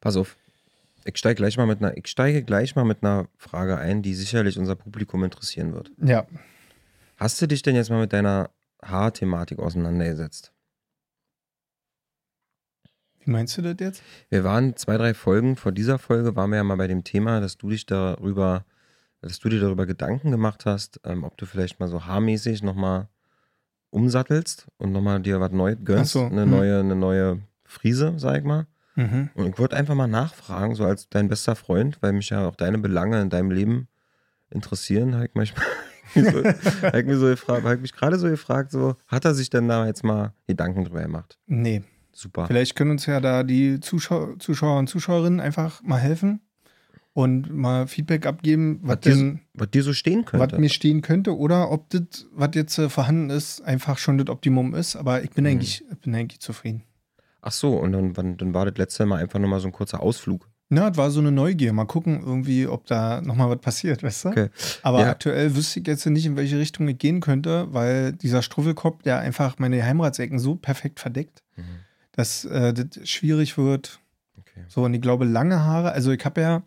Pass auf. Ich steige gleich mal mit einer, ich steige gleich mal mit einer Frage ein, die sicherlich unser Publikum interessieren wird. Ja. Hast du dich denn jetzt mal mit deiner Haarthematik auseinandergesetzt? Wie meinst du das jetzt? Wir waren zwei, drei Folgen vor dieser Folge, waren wir ja mal bei dem Thema, dass du dich darüber, dass du dir darüber Gedanken gemacht hast, ähm, ob du vielleicht mal so haarmäßig nochmal umsattelst und nochmal dir was Neues gönnst, so, eine hm. neue, eine neue Frise, sag ich mal. Mhm. Und ich wollte einfach mal nachfragen, so als dein bester Freund, weil mich ja auch deine Belange in deinem Leben interessieren, habe ich manchmal so, hab ich mir so gefragt, hab ich mich gerade so gefragt, so, hat er sich denn da jetzt mal Gedanken drüber gemacht? Nee. Super. Vielleicht können uns ja da die Zuschau Zuschauer und Zuschauerinnen einfach mal helfen und mal Feedback abgeben, was Was dir, denn, was dir so stehen was könnte. mir stehen könnte oder ob das, was jetzt äh, vorhanden ist, einfach schon das Optimum ist. Aber ich bin Mhm. eigentlich, ich bin eigentlich zufrieden. Ach so, und dann, dann war das letzte Mal einfach nur mal so ein kurzer Ausflug. Na, das war so eine Neugier. Mal gucken, irgendwie, ob da nochmal was passiert, weißt du? Okay. Aber Ja. aktuell wüsste ich jetzt nicht, in welche Richtung ich gehen könnte, weil dieser Struffelkopf, der einfach meine Heimratsecken so perfekt verdeckt, Mhm. dass äh, das schwierig wird. Okay. So, und ich glaube, lange Haare, also ich habe ja,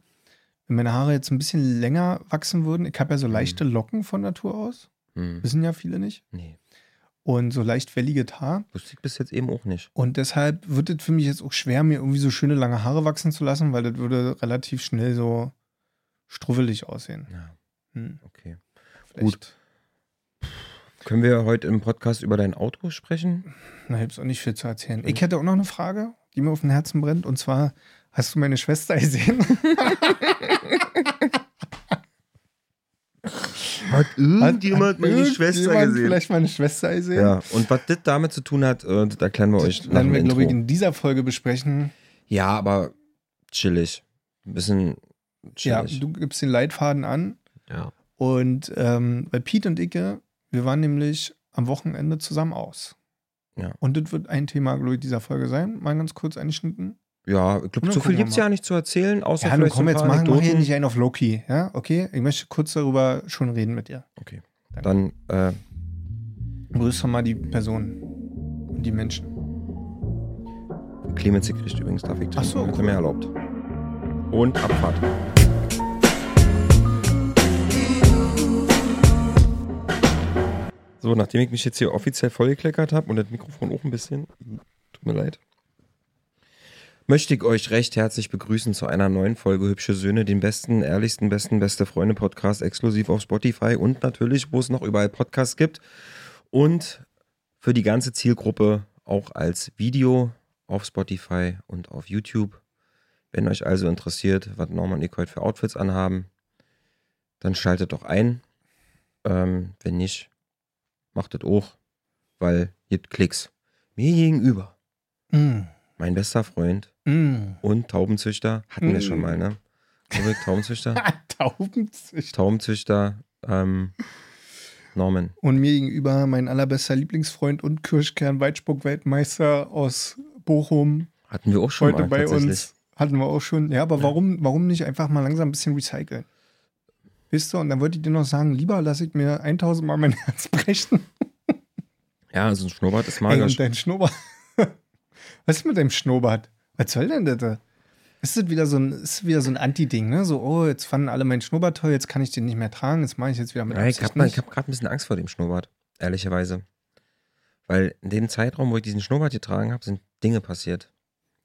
wenn meine Haare jetzt ein bisschen länger wachsen würden, ich habe ja so Mhm. leichte Locken von Natur aus. Hm. Wissen ja viele nicht. Nee, Und so leicht welliges Haar. wusste ich bis jetzt eben auch nicht. Und deshalb wird es für mich jetzt auch schwer, mir irgendwie so schöne lange Haare wachsen zu lassen, weil das würde relativ schnell so struffelig aussehen. Ja, Hm, okay. vielleicht. Können wir heute im Podcast über dein Auto sprechen? Na, ich auch nicht viel zu erzählen. Ich hätte auch noch eine Frage, die mir auf dem Herzen brennt. Und zwar, hast du meine Schwester gesehen? Hat Hat irgendjemand vielleicht meine Schwester gesehen? Ja, und was das damit zu tun hat, äh, das erklären wir euch Das werden wir, glaube ich, in dieser Folge besprechen. Ja, aber chillig. Ein bisschen Ja, chillig. du gibst den Leitfaden an. Ja. Und ähm, bei Pete und Icke, wir waren nämlich am Wochenende zusammen aus. Ja. Und das wird ein Thema, glaube ich, dieser Folge sein. Mal ganz kurz eingeschnitten. Ja, ich glaube, gucken viel wir gibt es ja nicht zu erzählen, außer Ja, vielleicht komm, so ein jetzt paar mach, mach hier Anekdoten. nicht einen auf Loki. Ja, okay? Ich möchte kurz darüber schon reden mit dir. Okay. Danke. Dann, äh, Grüß doch mal die Person und die Menschen. Clemens kriegt übrigens darf ich Ach so, cool. mir erlaubt. Und Abfahrt. So, nachdem ich mich jetzt hier offiziell vollgekleckert habe und das Mikrofon auch ein bisschen, tut mir leid, möchte ich euch recht herzlich begrüßen zu einer neuen Folge Hübsche Söhne, den besten, ehrlichsten, besten, beste Freunde Podcast, exklusiv auf Spotify und natürlich, wo es noch überall Podcasts gibt und für die ganze Zielgruppe auch als Video auf Spotify und auf YouTube. Wenn euch also interessiert, was Norman und ich heute für Outfits anhaben, dann schaltet doch ein. Ähm, wenn nicht, macht es auch, weil gibt Klicks. Mir gegenüber, Mm. mein bester Freund Mm. und Taubenzüchter, hatten wir schon Mm. mal, ne? Ulrich, Taubenzüchter, Taubenzüchter. Taubenzüchter, ähm, Norman. Und mir gegenüber mein allerbester Lieblingsfreund und Kirschkern-Weitspuck-Weltmeister aus Bochum. Hatten wir auch schon heute mal bei uns. Hatten wir auch schon. Ja, aber Ja. Warum, warum nicht einfach mal langsam ein bisschen recyceln? Wisst ihr? Und dann wollte ich dir noch sagen, lieber lasse ich mir 1000 Mal mein Herz brechen. Ja, also ein Schnurrbart ist Ey, magisch. und dein Schnurrbart. Was ist mit deinem Schnurrbart? Was soll denn das? da? Ist das wieder so ein, ist wieder so ein Anti-Ding, ne? So, oh, jetzt fanden alle meinen Schnurrbart toll, jetzt kann ich den nicht mehr tragen, jetzt mache ich jetzt wieder mit Ja, ich habe hab gerade ein bisschen Angst vor dem Schnurrbart, ehrlicherweise. Weil in dem Zeitraum, wo ich diesen Schnurrbart getragen habe, sind Dinge passiert.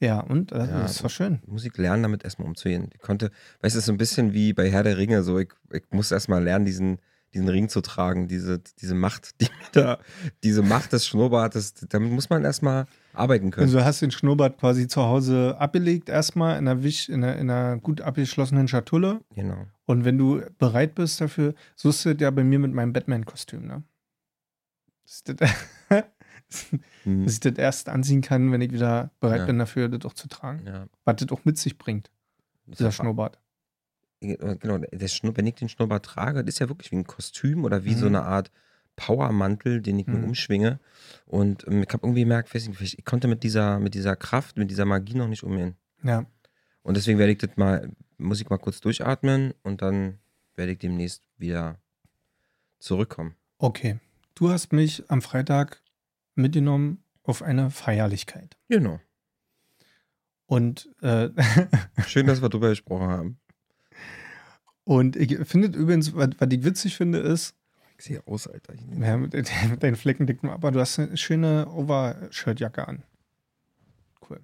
Ja, und? Das Ja, ist doch schön. Muss ich lernen, damit erstmal umzugehen. Ich konnte, weißt du, es ist so ein bisschen wie bei Herr der Ringe, so ich, ich muss erstmal lernen, diesen, diesen Ring zu tragen, diese, diese Macht, die da, diese Macht des Schnurrbartes, damit muss man erstmal arbeiten können. Also hast du den Schnurrbart quasi zu Hause abgelegt, erstmal in einer, Wisch, in einer, in einer gut abgeschlossenen Schatulle. genau. Und wenn du bereit bist dafür, so ist das ja bei mir mit meinem Batman-Kostüm, ne? Dass ich das, dass ich das erst anziehen kann, wenn ich wieder bereit Ja. bin dafür, das auch zu tragen. Ja. Was das auch mit sich bringt, dieser Schnurrbart. Genau, der Schnur, wenn ich den Schnurrbart trage, das ist ja wirklich wie ein Kostüm oder wie so Mhm. eine Art Powermantel, den ich mir Mhm. umschwinge. Und ähm, ich habe irgendwie gemerkt, nicht, ich konnte mit dieser, mit dieser Kraft, mit dieser Magie noch nicht umgehen. Ja. Und deswegen werde ich das mal, muss ich mal kurz durchatmen und dann werde ich demnächst wieder zurückkommen. Okay. Du hast mich am Freitag mitgenommen auf eine Feierlichkeit. Genau. Und, äh, Schön, dass wir drüber gesprochen haben. und ich finde übrigens, was, was ich witzig finde, ist, Ich sehe aus, Alter. ja, mit, mit deinen fleckendicken, aber du hast eine schöne Overshirt-Jacke an. Cool.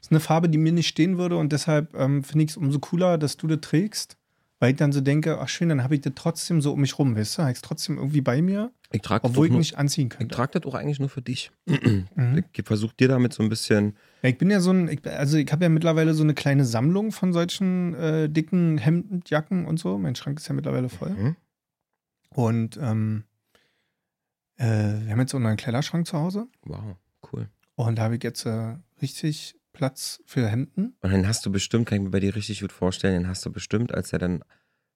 ist eine Farbe, die mir nicht stehen würde und deshalb ähm, finde ich es umso cooler, dass du das trägst, weil ich dann so denke, ach schön, dann habe ich das trotzdem so um mich rum, weißt du, habe ich es trotzdem irgendwie bei mir, Ich trage das, obwohl ich nur- nicht anziehen ich könnte. trag das auch eigentlich nur für dich. Mhm. Ich versuche dir damit so ein bisschen. Ja, ich bin ja so ein, ich, also ich habe ja mittlerweile so eine kleine Sammlung von solchen äh, dicken Hemden, Jacken und so. Mein Schrank ist ja mittlerweile voll. Mhm. Und ähm, äh, wir haben jetzt so einen Kleiderschrank zu Hause Wow, cool. und da habe ich jetzt äh, richtig Platz für Hemden. Und dann hast du bestimmt, kann ich mir bei dir richtig gut vorstellen, den hast du bestimmt, als er dann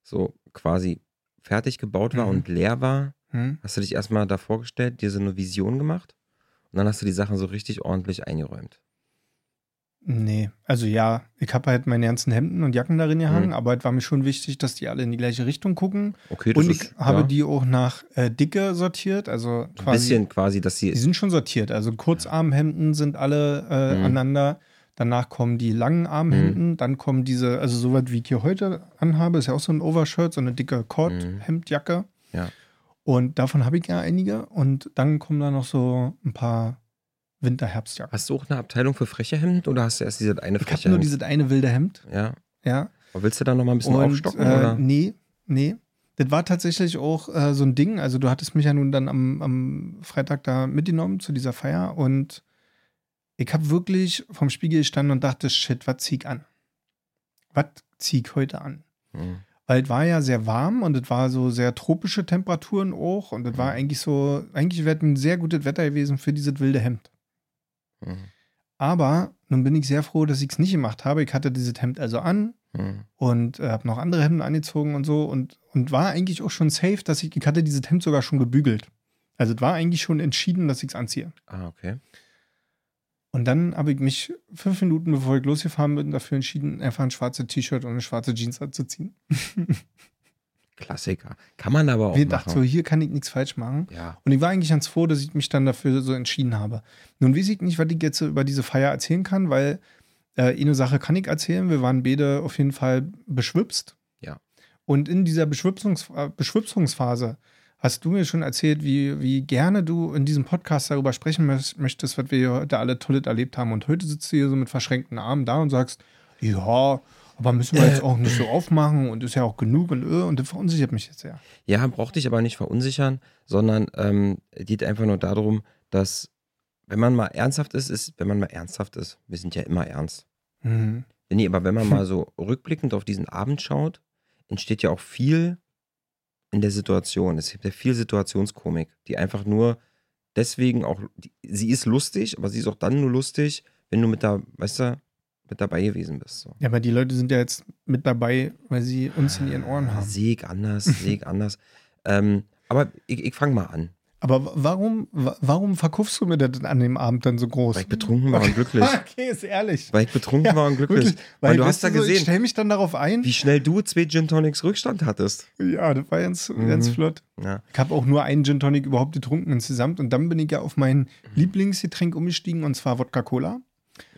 so quasi fertig gebaut war Mhm. und leer war, Hm? hast du dich erstmal da vorgestellt, dir so eine Vision gemacht und dann hast du die Sachen so richtig ordentlich eingeräumt. Nee, also ja, ich habe halt meine ganzen Hemden und Jacken darin gehangen, Mhm. aber es war mir schon wichtig, dass die alle in die gleiche Richtung gucken. Okay, das Und ich ist, habe ja, die auch nach äh, Dicke sortiert, also so ein quasi. bisschen quasi, dass sie Die sind schon sortiert. Also Kurzarmhemden sind alle äh, Mhm. aneinander. Danach kommen die langen Armhemden. Dann kommen diese, also so was wie ich hier heute anhabe, ist ja auch so ein Overshirt, so eine dicke Cord-Hemdjacke. Ja. Und davon habe ich ja einige. Und dann kommen da noch so ein paar Winter-Herbstjacken. Hast du auch eine Abteilung für freche Hemden oder hast du erst diese eine Ich freche habe nur dieses eine wilde Hemd. Ja. Ja. Aber willst du da noch mal ein bisschen Und aufstocken? äh, oder? nee, nee. Das war tatsächlich auch äh, so ein Ding. Also du hattest mich ja nun dann am, am Freitag da mitgenommen zu dieser Feier und ich habe wirklich vom Spiegel gestanden und dachte, shit, was zieh ich an? Was zieh ich heute an? Mhm. Weil es war ja sehr warm und es war so sehr tropische Temperaturen auch und es war eigentlich so, eigentlich wäre es ein sehr gutes Wetter gewesen für dieses wilde Hemd. Mhm. Aber nun bin ich sehr froh, dass ich es nicht gemacht habe. Ich hatte dieses Hemd also an, Mhm. und äh, habe noch andere Hemden angezogen und so und, und war eigentlich auch schon safe, dass ich, ich hatte dieses Hemd sogar schon gebügelt. Also es war eigentlich schon entschieden, dass ich es anziehe. Ah, okay. Und dann habe ich mich fünf Minuten bevor ich losgefahren bin, dafür entschieden, einfach ein schwarzes T-Shirt und eine schwarze Jeans anzuziehen. Klassiker. Kann man aber auch Wir dachten so, hier kann ich nichts falsch machen. ja. Und ich war eigentlich ganz froh, dass ich mich dann dafür so entschieden habe. Nun weiß ich nicht, was ich jetzt über diese Feier erzählen kann, weil äh, eine Sache kann ich erzählen. Wir waren beide auf jeden Fall beschwipst. Ja. Und in dieser Beschwipsungs äh, Beschwipsungsphase hast du mir schon erzählt, wie, wie gerne du in diesem Podcast darüber sprechen möcht- möchtest, was wir heute alle Tolles erlebt haben. Und heute sitzt du hier so mit verschränkten Armen da und sagst, ja, aber müssen wir jetzt auch nicht so aufmachen und ist ja auch genug und äh, und das verunsichert mich jetzt sehr. Ja, braucht dich aber nicht verunsichern, sondern ähm, geht einfach nur darum, dass, wenn man mal ernsthaft ist, ist, wenn man mal ernsthaft ist, wir sind ja immer ernst. Mhm. Nee, aber wenn man mal so rückblickend auf diesen Abend schaut, entsteht ja auch viel in der Situation. Es gibt ja viel Situationskomik, die einfach nur deswegen auch, die, sie ist lustig, aber sie ist auch dann nur lustig, wenn du mit da, weißt du, mit dabei gewesen bist. So. Ja, aber die Leute sind ja jetzt mit dabei, weil sie uns in ihren Ohren haben. Sehe ich anders, sehe ich anders. Ähm, aber ich, ich fange mal an. Aber wa- warum, wa- warum verkaufst du mir das an dem Abend dann so groß? Weil ich betrunken war und glücklich. Okay, ist ehrlich. Weil ich betrunken war und glücklich. Wirklich. Weil du weißt hast da so, Ich gesehen, stelle mich dann darauf ein. wie schnell du zwei Gin Tonics Rückstand hattest. Ja, das war ganz, Mhm. ganz flott. Ja. Ich habe auch nur einen Gin Tonic überhaupt getrunken insgesamt. Und dann bin ich ja auf mein Lieblingsgetränk umgestiegen, und zwar Wodka Cola.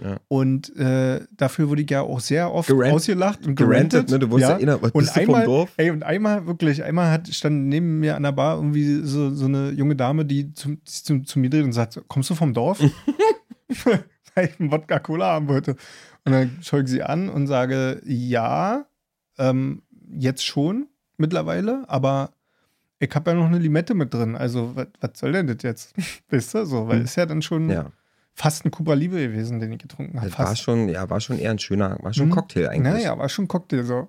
Ja. Und äh, dafür wurde ich ja auch sehr oft Gerant- ausgelacht und Gerantet, ne? Du wurdest ja, inner, was Und bist du einmal, vom Dorf? ey, und einmal wirklich, einmal hat, stand neben mir an der Bar irgendwie so, so eine junge Dame, die zu, zu, zu mir dreht und sagt: Kommst du vom Dorf? Weil ich einen Wodka Cola haben wollte. Und dann schaue ich sie an und sage: Ja, ähm, jetzt schon mittlerweile, aber ich habe ja noch eine Limette mit drin. Also, was soll denn das jetzt? Weißt du, so, weil Hm. ist ja dann schon Ja, fast ein Cuba Libre gewesen, den ich getrunken habe. das war schon, ja, war schon eher ein schöner, war schon ein Mhm. Cocktail eigentlich. Naja, war schon ein Cocktail so.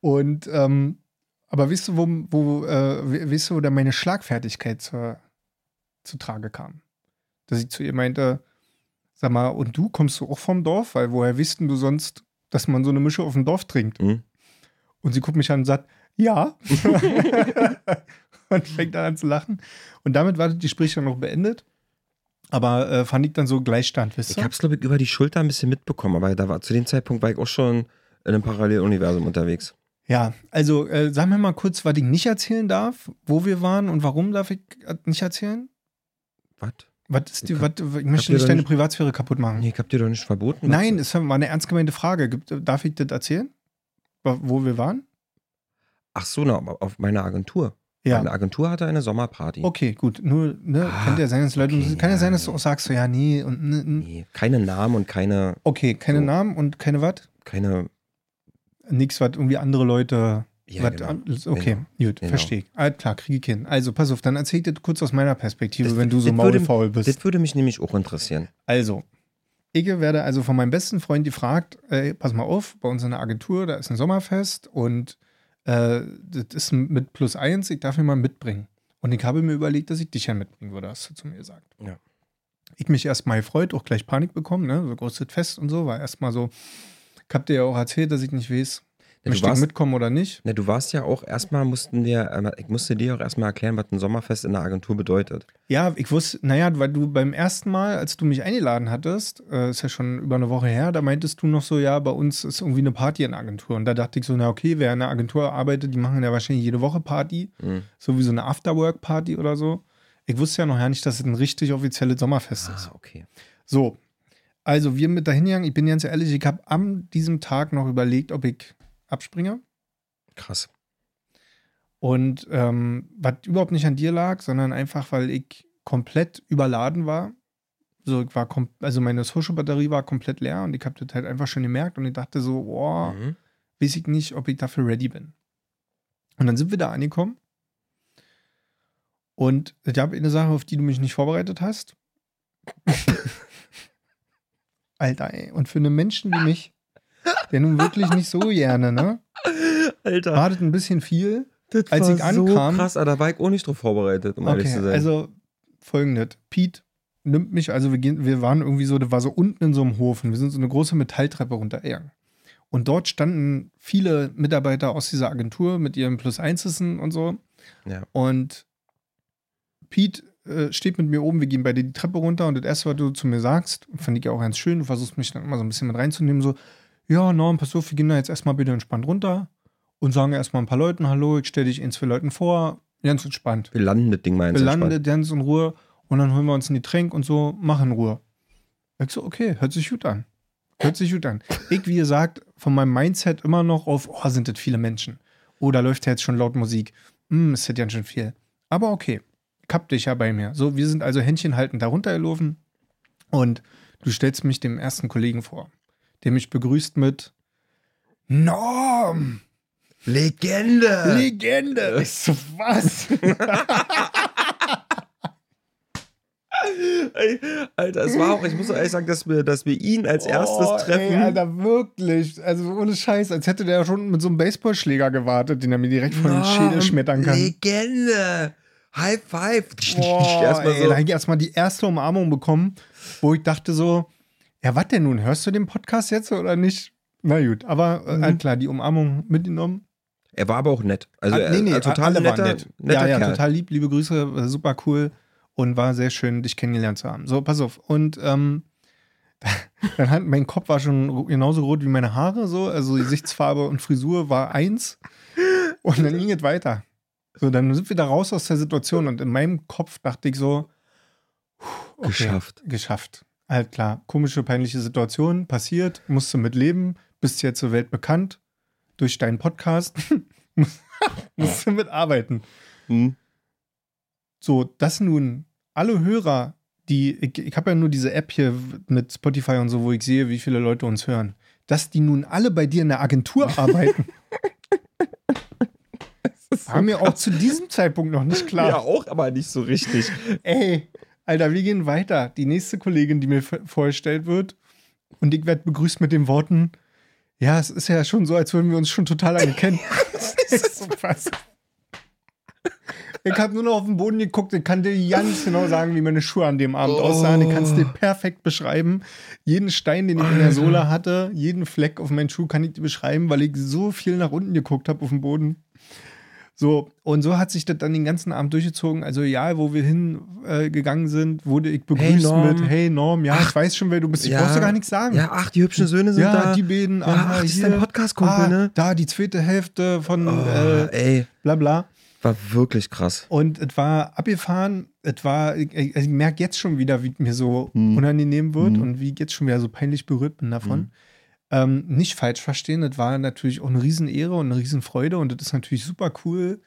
Und, ähm, aber weißt du, wo, wo äh, we- weißt du, wo da meine Schlagfertigkeit zur, zu Trage kam? Dass ich zu ihr meinte, sag mal, und du kommst du auch vom Dorf? Weil woher wisst denn du sonst, dass man so eine Mische auf dem Dorf trinkt? Mhm. Und sie guckt mich an und sagt, ja. und fängt dann an zu lachen. Und damit war das Gespräch dann noch beendet. Aber äh, fand ich dann so Gleichstand, wisst Ich ihr? hab's, glaube ich, über die Schulter ein bisschen mitbekommen, aber da war, zu dem Zeitpunkt war ich auch schon in einem Paralleluniversum unterwegs. Ja, also äh, sag mir mal kurz, was ich nicht erzählen darf, wo wir waren und warum darf ich nicht erzählen? Was? Was ist die, Ich was, ich möchte nicht deine nicht- Privatsphäre kaputt machen. Nee, ich hab dir doch nicht verboten. Nein, es war eine ernst gemeinte Frage. Gibt, darf ich das erzählen? Wo wo wir waren? Ach so, na, auf meiner Agentur. Ja. Meine Agentur hatte eine Sommerparty. Okay, gut. Nur, ne, Ah, könnte ja sein, dass Leute, okay, kann ja sein, dass du auch sagst, so, ja, nee, und, ne, ne. Nee, keine Namen und keine, Okay, keine So. Namen und keine was? keine, Nix, was irgendwie andere Leute. ja, was genau. okay, gut, Genau. verstehe ich. Alles klar, kriege ich hin. Also, pass auf, dann erzähl dir kurz aus meiner Perspektive, Das- wenn du so maulfaul bist. Das würde mich nämlich auch interessieren. Also, ich werde also von meinem besten Freund gefragt, ey, pass mal auf, bei uns in der Agentur, da ist ein Sommerfest und äh, das ist mit plus eins, ich darf ihn mal mitbringen. Und ich habe mir überlegt, dass ich dich ja mitbringen würde, hast du zu mir gesagt. Ja. Ich mich erstmal gefreut, auch gleich Panik bekommen, ne? so großes Fest und so, war erstmal so, ich habe dir ja auch erzählt, dass ich nicht weiß, Ja, du, warst, mitkommen oder nicht. ne, du warst ja auch erstmal, mussten wir, ähm, ich musste dir auch erstmal erklären, was ein Sommerfest in der Agentur bedeutet. Ja, ich wusste, naja, weil du beim ersten Mal, als du mich eingeladen hattest, äh, ist ja schon über eine Woche her, da meintest du noch so, ja, bei uns ist irgendwie eine Party in der Agentur. Und da dachte ich so, na okay, wer in der Agentur arbeitet, die machen ja wahrscheinlich jede Woche Party, Mhm. so wie so eine Afterwork-Party oder so. Ich wusste ja noch gar nicht, dass es ein richtig offizielles Sommerfest ist. Ah, okay. So, also wir mit dahin gegangen, ich bin ganz ehrlich, ich habe an diesem Tag noch überlegt, ob ich abspringe. Krass. Und ähm, was überhaupt nicht an dir lag, sondern einfach, weil ich komplett überladen war. So, ich war also meine Social-Batterie war komplett leer und ich habe das halt einfach schon gemerkt und ich dachte so, boah, Mhm. weiß ich nicht, ob ich dafür ready bin. Und dann sind wir da angekommen. Und ich habe eine Sache, auf die du mich nicht vorbereitet hast. Alter, ey. Und für einen Menschen wie mich, der nun wirklich nicht so gerne, ne? Alter, War das ein bisschen viel. das als war ich ankam- so krass, aber da war ich auch nicht drauf vorbereitet, um ehrlich Okay, zu sein. also folgendes. Pete nimmt mich, also wir, gehen, wir waren irgendwie so, das war so unten in so einem Hof und wir sind so eine große Metalltreppe runtergegangen. Und dort standen viele Mitarbeiter aus dieser Agentur mit ihren Plus-Einsissen und so. ja. Und Pete äh, steht mit mir oben, wir gehen beide die Treppe runter und das erste, was du zu mir sagst, fand ich ja auch ganz schön, du versuchst mich dann immer so ein bisschen mit reinzunehmen, so, ja, Norm, pass auf, wir gehen da jetzt erstmal bitte entspannt runter und sagen erstmal ein paar Leuten Hallo, ich stelle dich ein, zwei Leuten vor, ganz entspannt. Wir landen das Ding mal Wir landen ganz in Ruhe und dann holen wir uns ein Getränk und so, machen in Ruhe. Ich so, okay, hört sich gut an. Hört sich gut an. Ich, wie gesagt, von meinem Mindset immer noch auf, oh, sind das viele Menschen. Oh, da läuft ja jetzt schon laut Musik. Hm, ist das ja schon viel. Aber okay, hab dich ja bei mir. So, wir sind also Händchen haltend da runtergelaufen und du stellst mich dem ersten Kollegen vor, der mich begrüßt mit Norm! Legende! Legende! Ich so, was? Ey, Alter, es war auch, ich muss ehrlich sagen, dass wir, dass wir ihn als erstes Oh, treffen. Ey, Alter, wirklich. Also ohne Scheiß, als hätte der schon mit so einem Baseballschläger gewartet, den er mir direkt vor den Schädel schmettern kann. Legende! High five! Boah, Erstmal ey, so. da hab ich erstmal die erste Umarmung bekommen, wo ich dachte so, ja, was denn nun? Hörst du den Podcast jetzt oder nicht? Na gut, aber äh, Mhm. klar, die Umarmung mitgenommen. Er war aber auch nett. Also, Ah, nee, nee, er, total alle netter, nett. netter ja, ja, Kerl. total lieb, liebe Grüße, super cool und war sehr schön, dich kennengelernt zu haben. So, pass auf. Und ähm, dann hat mein Kopf war schon genauso rot wie meine Haare, so, also Gesichtsfarbe und Frisur war eins. Und dann ging es weiter. So, dann sind wir da raus aus der Situation und in meinem Kopf dachte ich so, okay, Geschafft. Geschafft. Halt klar, komische, peinliche Situation, passiert, musst du mit leben, bist jetzt zur Welt bekannt durch deinen Podcast, musst du mitarbeiten. Hm. So, dass nun alle Hörer, die, ich, ich habe ja nur diese App hier mit Spotify und so, wo ich sehe, wie viele Leute uns hören, dass die nun alle bei dir in der Agentur arbeiten, war mir auch zu diesem Zeitpunkt noch nicht klar. Ja, auch, aber nicht so richtig. Ey, Alter, wir gehen weiter. Die nächste Kollegin, die mir vorgestellt wird, und ich werde begrüßt mit den Worten: Ja, es ist ja schon so, als würden wir uns schon total lange kennen. so. Ich habe nur noch auf den Boden geguckt. Ich kann dir ganz genau sagen, wie meine Schuhe an dem Abend Oh. aussahen. Ich kann es dir perfekt beschreiben. Jeden Stein, den ich in der Sohle hatte, jeden Fleck auf meinen Schuh kann ich dir beschreiben, weil ich so viel nach unten geguckt habe auf den Boden. So, und so hat sich das dann den ganzen Abend durchgezogen. Also, ja, wo wir hingegangen äh, sind, wurde ich begrüßt Norm. mit: Hey Norm, ja, ich weiß schon, wer du bist. Ich Ja. brauchst du gar nichts sagen. Ja, ach, die hübschen Söhne sind Ja, da. die beiden. Ja, ach, das ist hier. dein Podcast-Kumpel, ah, ne? Da, die zweite Hälfte von Oh, äh, ey. bla bla. War wirklich krass. Und es war abgefahren. Es war, ich, ich merke jetzt schon wieder, wie es mir so Hm. unangenehm wird Hm. und wie ich jetzt schon wieder so peinlich berührt bin davon. Hm. Ähm, nicht falsch verstehen, das war natürlich auch eine Riesenehre und eine Riesenfreude und das ist natürlich super cool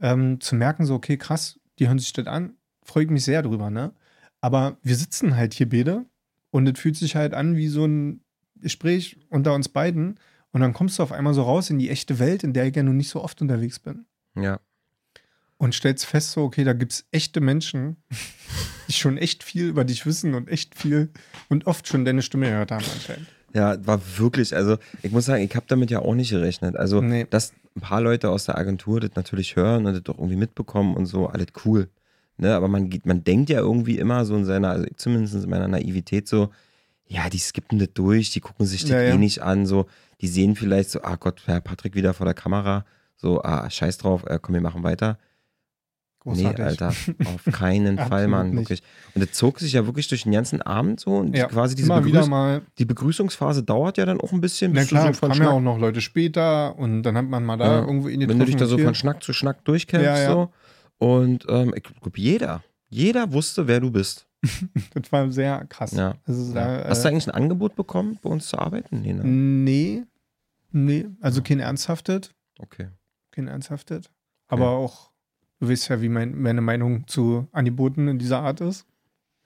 ähm, zu merken, so, okay, krass, die hören sich das an, freue ich mich sehr drüber, ne? Aber wir sitzen halt hier beide und es fühlt sich halt an wie so ein Gespräch unter uns beiden und dann kommst du auf einmal so raus in die echte Welt, in der ich ja nun nicht so oft unterwegs bin Ja. und stellst fest, so, okay, da gibt es echte Menschen, die schon echt viel über dich wissen und echt viel und oft schon deine Stimme gehört haben anscheinend. Ja, war wirklich, also ich muss sagen, ich habe damit ja auch nicht gerechnet. Also, Nee. dass ein paar Leute aus der Agentur das natürlich hören und das doch irgendwie mitbekommen und so, alles cool. Ne, aber man, geht, man denkt ja irgendwie immer so in seiner, also zumindest in meiner Naivität so, ja, die skippen das durch, die gucken sich das Ja, ja. eh nicht an, so, die sehen vielleicht so, ah Gott, Herr Patrick wieder vor der Kamera, so, ah, scheiß drauf, äh, komm, wir machen weiter. Großartig. Nee, Alter, auf keinen Fall, Mann, wirklich. Und das zog sich ja wirklich durch den ganzen Abend so und Ja, quasi diese Begrüß die Begrüßungsphase dauert ja dann auch ein bisschen. Na klar, so kamen ja auch noch Leute später und dann hat man mal da Ja. irgendwo in die wenn du dich da so von Schnack zu Schnack durchkämpfst. Ja, ja. So. Und ähm, ich glaube, jeder, jeder wusste, wer du bist. Das war sehr krass. Ja. Also, da, Hast du äh, eigentlich ein Angebot bekommen, bei uns zu arbeiten? Nee, ne? Nee. Nee, also kein ernsthaftet. Okay. Kein ernsthaftet. Aber auch, du weißt ja, wie mein, meine Meinung zu Angeboten in dieser Art ist.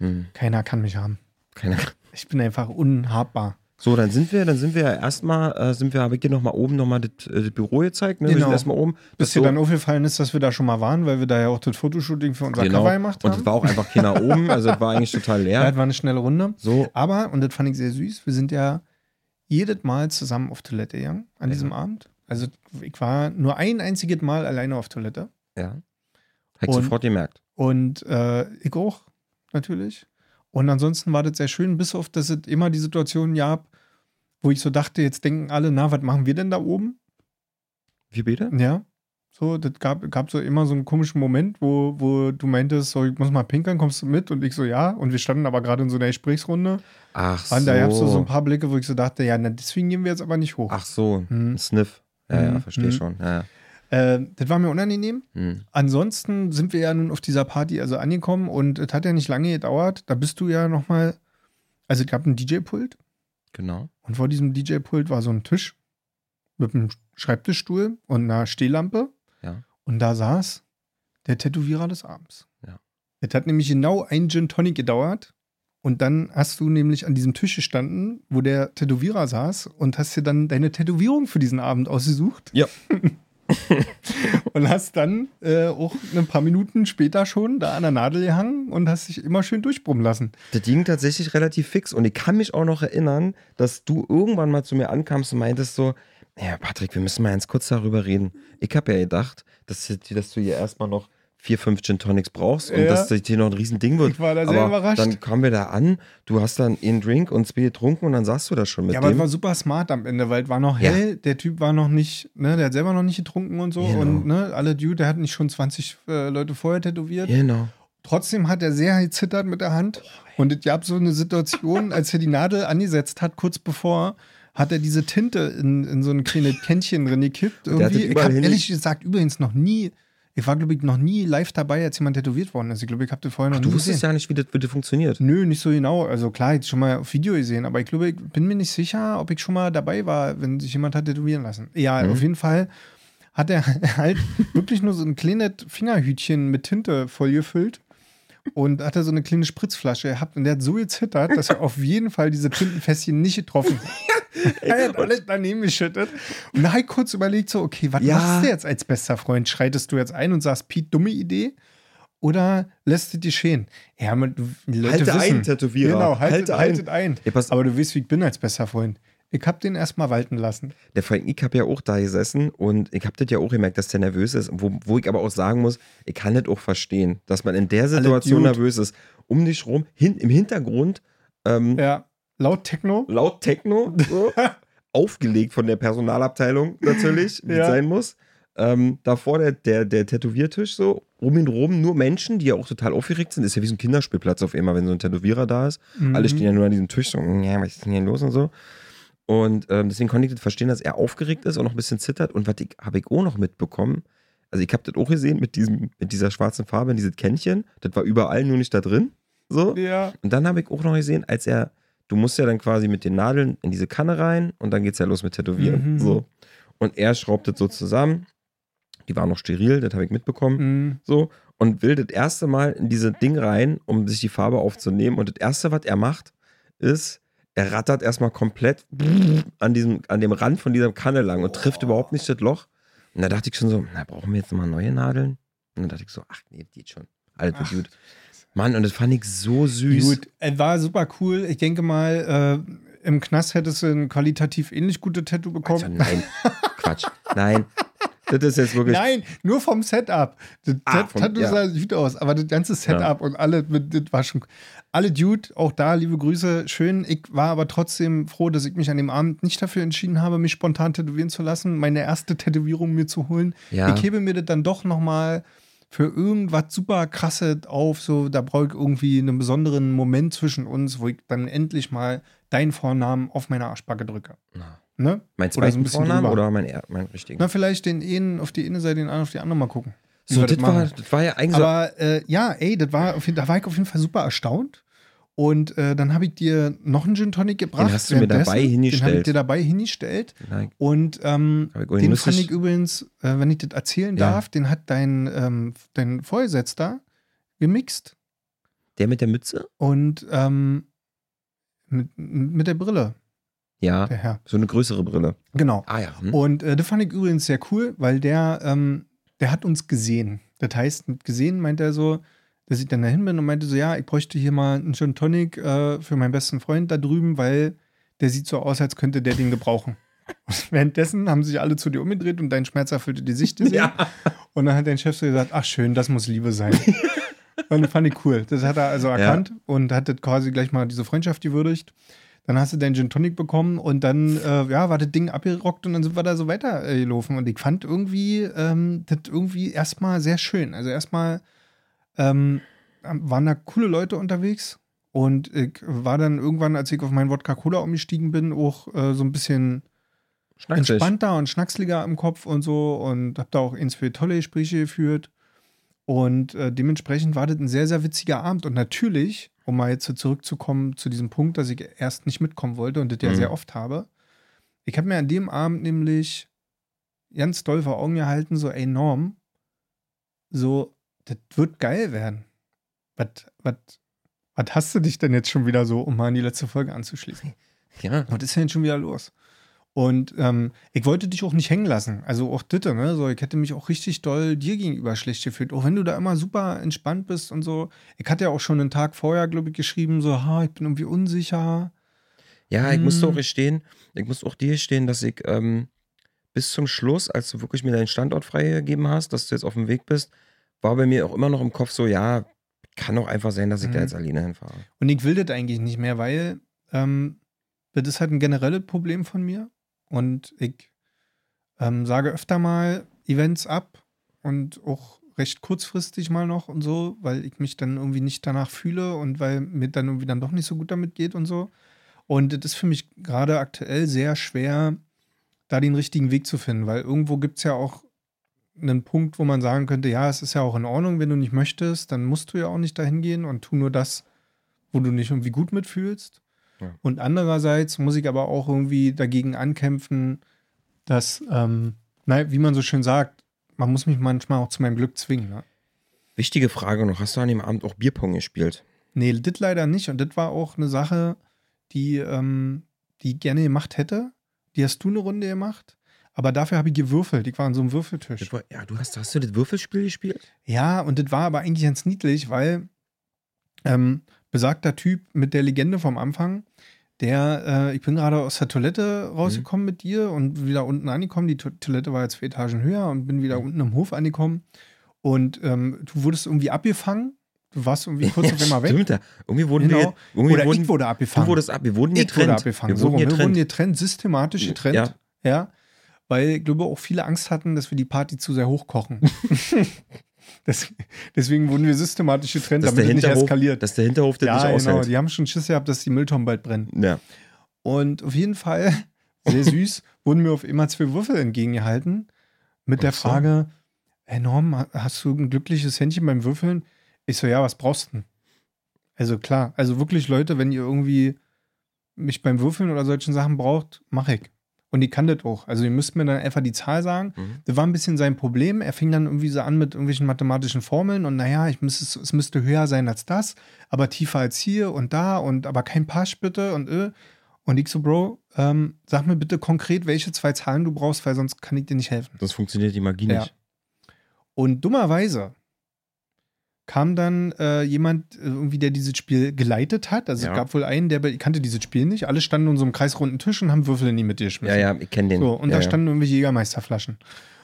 Hm. Keiner kann mich haben. Keine Ich bin einfach unhabbar. So, dann sind wir, dann sind wir ja erstmal, äh, sind wir, habe ich dir nochmal oben nochmal das, äh, das Büro gezeigt, ne? Wir Genau. sind erstmal oben. Bis dir so- dann aufgefallen ist, dass wir da schon mal waren, weil wir da ja auch das Fotoshooting für unser genau. Cover gemacht Und haben. es war auch einfach keiner oben, also es war eigentlich total ja, leer. das war eine schnelle Runde. So, Aber, und das fand ich sehr süß, wir sind ja jedes Mal zusammen auf Toilette gegangen an Ja. diesem Abend. Also ich war nur ein einziges Mal alleine auf Toilette. ja. Hab ich Und- sofort gemerkt. Und äh, ich auch, natürlich. Und ansonsten war das sehr schön, bis auf, dass es immer die Situation gab, wo ich so dachte, jetzt denken alle, na, was machen wir denn da oben? Wie bitte? Ja. So, das gab, gab so immer so einen komischen Moment, wo, wo du meintest, so, ich muss mal pinkeln, kommst du mit? Und ich so, ja. Und wir standen aber gerade in so einer Gesprächsrunde. Ach Und so. da gab es so, so ein paar Blicke, wo ich so dachte, ja, na, deswegen gehen wir jetzt aber nicht hoch. Ach so, Hm. ein Sniff. Ja, ja, Mhm, verstehe mhm. schon. Ja, ja. Äh, das war mir unangenehm. Hm. Ansonsten sind wir ja nun auf dieser Party also angekommen und es hat ja nicht lange gedauert. Da bist du ja nochmal, also es gab ein DJ-Pult Genau. und vor diesem DJ-Pult war so ein Tisch mit einem Schreibtischstuhl und einer Stehlampe. Ja. Und da saß der Tätowierer des Abends. Ja. Es hat nämlich genau ein Gin Tonic gedauert. Und dann hast du nämlich an diesem Tisch gestanden, wo der Tätowierer saß und hast dir dann deine Tätowierung für diesen Abend ausgesucht. Ja. und hast dann äh, auch ein paar Minuten später schon da an der Nadel gehangen und hast dich immer schön durchbrummen lassen. Das ging tatsächlich relativ fix und ich kann mich auch noch erinnern, dass du irgendwann mal zu mir ankamst und meintest so, ja Patrick, wir müssen mal ganz kurz darüber reden. Ich habe ja gedacht, dass, dass du hier erstmal noch vier, fünf Gin Tonics brauchst und Ja. dass das hier noch ein Riesending wird. Ich war da sehr Aber überrascht. dann kamen wir da an, du hast dann einen Drink und zwei getrunken und dann saßt du da schon mit Ja, aber es dem. war super smart am Ende, weil es war noch Ja. hell, der Typ war noch nicht, ne, der hat selber noch nicht getrunken und so. Genau. Und ne, alle Dude, der hat nicht schon 20 äh, Leute vorher tätowiert. Genau. Trotzdem hat er sehr gezittert mit der Hand. Und es gab so eine Situation, als er die Nadel angesetzt hat, kurz bevor, hat er diese Tinte in, in so ein kleines Kännchen drin gekippt. Irgendwie. Ich habe ehrlich gesagt übrigens noch nie, ich war glaube ich noch nie live dabei, als jemand tätowiert worden ist. Ich glaube, ich habe das vorher noch Ach, du nie wusstest gesehen. ja nicht, wie das, das funktioniert. Nö, nicht so genau. Also klar, ich schon mal auf Video gesehen, aber ich glaube, ich bin mir nicht sicher, ob ich schon mal dabei war, wenn sich jemand hat tätowieren lassen. Ja, Mhm. auf jeden Fall hat er halt wirklich nur so ein kleines Fingerhütchen mit Tinte vollgefüllt und hat er so eine kleine Spritzflasche gehabt und der hat so gezittert, dass er auf jeden Fall diese Tintenfässchen nicht getroffen hat. er hat alles daneben geschüttet. Und da habe ich kurz überlegt, so, okay, was Ja. machst du jetzt als bester Freund? Schreitest du jetzt ein und sagst, Piet, dumme Idee? Oder lässt es geschehen? Ja, man, die Leute Halte wissen. ein, Tätowierer. Genau, haltet, Halte ein. haltet ein. Ja, pass- Aber du weißt, wie ich bin als bester Freund. Ich hab den erstmal walten lassen. Der vor ich habe ja auch da gesessen und ich habe das ja auch gemerkt, dass der nervös ist. Wo, wo ich aber auch sagen muss, ich kann das auch verstehen, dass man in der Situation nervös ist. Um dich rum, hin, im Hintergrund, ähm, Ja, laut Techno. laut Techno, so, aufgelegt von der Personalabteilung natürlich, wie Ja. es sein muss. Ähm, davor der, der, der Tätowiertisch so, um ihn rum nur Menschen, die ja auch total aufgeregt sind. Ist ja wie so ein Kinderspielplatz auf einmal, wenn so ein Tätowierer da ist. Mhm. Alle stehen ja nur an diesem Tisch so, ja, was ist denn hier los und so. Und ähm, deswegen konnte ich das verstehen, dass er aufgeregt ist und noch ein bisschen zittert. Und was ich, habe ich auch noch mitbekommen, also ich habe das auch gesehen mit, diesem, mit dieser schwarzen Farbe in dieses Kännchen. Das war überall, nur nicht da drin. So. Ja. Und dann habe ich auch noch gesehen, als er, du musst ja dann quasi mit den Nadeln in diese Kanne rein und dann geht's ja los mit Tätowieren. Mhm. So. Und er schraubt das so zusammen. Die war noch steril, das habe ich mitbekommen. Mhm. So. Und will das erste Mal in dieses Ding rein, um sich die Farbe aufzunehmen. Und das erste, was er macht, ist, er rattert erstmal komplett an, diesem, an dem Rand von dieser Kanne lang und trifft überhaupt nicht das Loch. Und da dachte ich schon so, na, brauchen wir jetzt nochmal neue Nadeln? Und dann dachte ich so, ach nee, geht schon. Alles Ach. gut. Mann, und das fand ich so süß. Gut, es war super cool. Ich denke mal, äh, im Knast hättest du ein qualitativ ähnlich gute Tattoo bekommen. Alter, nein, Quatsch. Nein, das ist jetzt wirklich. Nein, nur vom Setup. Das Ah, vom- Tattoo ja. sah gut aus, aber das ganze Setup und alle, das war schon. Alle Dude, auch da, liebe Grüße, schön. Ich war aber trotzdem froh, dass ich mich an dem Abend nicht dafür entschieden habe, mich spontan tätowieren zu lassen, meine erste Tätowierung mir zu holen. Ja. Ich hebe mir das dann doch nochmal für irgendwas super krasses auf. So, da brauche ich irgendwie einen besonderen Moment zwischen uns, wo ich dann endlich mal deinen Vornamen auf meine Arschbacke drücke. Na, Ne? Mein Oder so zweiten Vornamen drüber. oder mein, mein richtigen? Na, vielleicht den einen auf die eine Seite, den anderen auf die andere mal gucken. So, das war, das war ja eigentlich. Aber äh, ja, ey, das war auf jeden, da war ich auf jeden Fall super erstaunt. Und äh, dann habe ich dir noch einen Gin Tonic gebracht. hast du mir dabei Den habe ich hingestellt. dir dabei hingestellt. Nein, Und ähm, den fand ich übrigens, äh, wenn ich das erzählen Ja. darf, den hat dein, ähm, dein Vorgesetzter gemixt. der mit der Mütze? Und ähm, mit, mit der Brille, Ja, der Herr. so eine größere Brille. Genau. Ah ja. Hm? Und äh, das fand ich übrigens sehr cool, weil der, ähm, der hat uns gesehen. Das heißt, mit gesehen meint er so, dass ich dann dahin bin und meinte so, ja, ich bräuchte hier mal einen Gin Tonic äh, für meinen besten Freund da drüben, weil der sieht so aus, als könnte der den gebrauchen. Und währenddessen haben sich alle zu dir umgedreht und dein schmerzerfüllte Gesicht gesehen. Ja. Und dann hat dein Chef so gesagt, ach schön, das muss Liebe sein. und das fand ich cool. Das hat er also erkannt und hat quasi gleich mal diese Freundschaft gewürdigt. Dann hast du deinen Gin Tonic bekommen und dann, äh, ja, war das Ding abgerockt und dann sind wir da so weitergelaufen. Und ich fand irgendwie, ähm, das irgendwie erstmal sehr schön. Also erstmal ähm, waren da coole Leute unterwegs. Und ich war dann irgendwann, als ich auf meinen Wodka Cola umgestiegen bin, auch äh, so ein bisschen Schnacksig. entspannter und schnacksliger im Kopf und so und habe da auch ins für tolle Gespräche geführt. Und äh, dementsprechend war das ein sehr, sehr witziger Abend. Und natürlich, um mal jetzt so zurückzukommen zu diesem Punkt, dass ich erst nicht mitkommen wollte und das ja Mhm. sehr oft habe. Ich habe mir an dem Abend nämlich ganz doll vor Augen gehalten, so enorm, so, das wird geil werden. Was, was, was hast du dich denn jetzt schon wieder so, um mal an die letzte Folge anzuschließen? Ja. Was ist denn schon wieder los? Und ähm, ich wollte dich auch nicht hängen lassen. Also auch Ditte, ne? So, ich hätte mich auch richtig doll dir gegenüber schlecht gefühlt. Auch wenn du da immer super entspannt bist und so. Ich hatte ja auch schon einen Tag vorher, glaube ich, geschrieben, so, ha, ich bin irgendwie unsicher. Ja, ich musste Hm. auch gestehen, ich muss auch dir stehen, dass ich ähm, bis zum Schluss, als du wirklich mir deinen Standort freigegeben hast, dass du jetzt auf dem Weg bist, war bei mir auch immer noch im Kopf so, ja, kann auch einfach sein, dass ich da Mhm. jetzt alleine hinfahre. Und ich will das eigentlich nicht mehr, weil ähm, das ist halt ein generelles Problem von mir. Und ich ähm, sage öfter mal Events ab und auch recht kurzfristig mal noch und so, weil ich mich dann irgendwie nicht danach fühle und weil mir dann irgendwie dann doch nicht so gut damit geht und so. Und das ist für mich gerade aktuell sehr schwer, da den richtigen Weg zu finden, weil irgendwo gibt es ja auch einen Punkt, wo man sagen könnte, ja, es ist ja auch in Ordnung, wenn du nicht möchtest, dann musst du ja auch nicht dahin gehen und tu nur das, wo du nicht irgendwie gut mitfühlst. Ja. Und andererseits muss ich aber auch irgendwie dagegen ankämpfen, dass, ähm, na, wie man so schön sagt, man muss mich manchmal auch zu meinem Glück zwingen. Ne? Wichtige Frage noch, hast du an dem Abend auch Bierpong gespielt? Nee, das leider nicht. Und das war auch eine Sache, die, ähm, die ich gerne gemacht hätte. Die hast du eine Runde gemacht. Aber dafür habe ich gewürfelt. Ich war an so einem Würfeltisch. War, ja, du hast, hast du das Würfelspiel gespielt? Ja, und das war aber eigentlich ganz niedlich, weil ähm, besagter Typ mit der Legende vom Anfang, der, äh, ich bin gerade aus der Toilette rausgekommen mit dir und wieder unten angekommen. Die To Toilette war jetzt vier Etagen höher und bin wieder unten im Hof angekommen. Und ähm, du wurdest irgendwie abgefangen. Du warst irgendwie kurz auf einmal weg. Stimmt, ja. Irgendwie wurden Genau. wir, irgendwie Oder wurden, ich wurde du abgefangen. wurdest ab, wir wurden ich getrennt. wurde abgefangen. Wir So, wurden rum. wir wurden getrennt. getrennt, systematisch getrennt. Ja. Ja. Weil ich glaube auch viele Angst hatten, dass wir die Party zu sehr hochkochen. das, deswegen wurden wir systematisch getrennt, Dass damit der, es nicht eskaliert. dass der Hinterhof das ja, nicht genau. aushält. Die haben schon Schiss gehabt, dass die Mülltonnen bald brennen. Ja. Und auf jeden Fall, sehr süß, wurden mir auf immer zwei Würfel entgegengehalten mit der Ach so. Frage, hey Norm, ha- hast du ein glückliches Händchen beim Würfeln? Ich so, ja, was brauchst du denn? Also klar, also wirklich Leute, wenn ihr irgendwie mich beim Würfeln oder solchen Sachen braucht, mach ich. Und die kann das auch. Also ihr müsst mir dann einfach die Zahl sagen. Mhm. Das war ein bisschen sein Problem. Er fing dann irgendwie so an mit irgendwelchen mathematischen Formeln und naja, ich müsste, es- müsste höher sein als das, aber tiefer als hier und da und aber kein Pasch bitte und äh. Und ich so, Bro, ähm, sag mir bitte konkret, welche zwei Zahlen du brauchst, weil sonst kann ich dir nicht helfen. Sonst funktioniert die Magie Ja. nicht. Und dummerweise kam dann äh, jemand, äh, irgendwie, der dieses Spiel geleitet hat. Also Ja. es gab wohl einen, der kannte dieses Spiel nicht. Alle standen in so einem kreisrunden Tisch und haben Würfel in die Mitte Ja, geschmissen. ja, ich kenne den. So, und ja, da ja. standen irgendwelche Jägermeisterflaschen.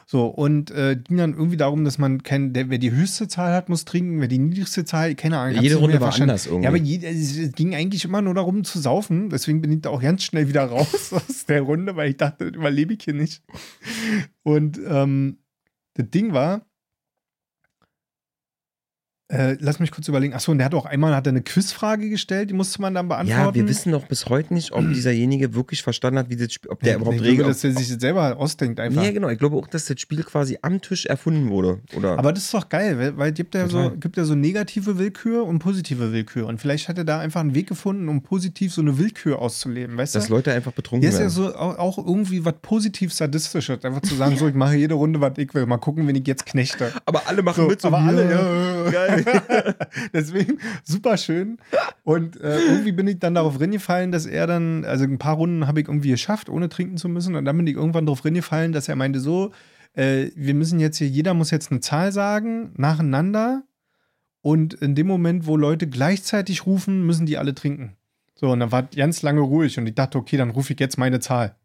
So, und äh, ging dann irgendwie darum, dass man der, wer die höchste Zahl hat, muss trinken, wer die niedrigste Zahl, keine Ahnung. Jede Runde war verstanden. anders irgendwie. Ja, aber jede, es ging eigentlich immer nur darum zu saufen. Deswegen bin ich da auch ganz schnell wieder raus aus der Runde, weil ich dachte, das überlebe ich hier nicht. Und ähm, das Ding war, äh, lass mich kurz überlegen. Achso, und der hat auch einmal hat er eine Quizfrage gestellt, die musste man dann beantworten. ja, wir wissen noch bis heute nicht, ob dieserjenige wirklich verstanden hat, wie das Spiel, ob der Ja, überhaupt ich glaube, regelt. dass er sich das selber ausdenkt einfach. Nee, genau. Ich glaube auch, dass das Spiel quasi am Tisch erfunden wurde. Oder? Aber das ist doch geil, weil, weil es gibt ja, so, gibt ja so negative Willkür und positive Willkür. Und vielleicht hat er da einfach einen Weg gefunden, um positiv so eine Willkür auszuleben, weißt dass du? Leute einfach betrunken Hier ist ja werden. so au- auch irgendwie was positiv sadistisches, einfach zu sagen, so ich mache jede Runde, was ich will, mal gucken, wenn ich jetzt knechte. aber alle machen So, mit. So, aber alle, ja. ja. Geil. Deswegen super schön. Und äh, irgendwie bin ich dann darauf reingefallen, dass er dann, also ein paar Runden habe ich irgendwie geschafft, ohne trinken zu müssen. Und dann bin ich irgendwann darauf reingefallen, dass er meinte, so, äh, wir müssen jetzt hier, jeder muss jetzt eine Zahl sagen, nacheinander. Und in dem Moment, wo Leute gleichzeitig rufen, müssen die alle trinken. So, und dann war ganz lange ruhig und ich dachte, okay, dann rufe ich jetzt meine Zahl.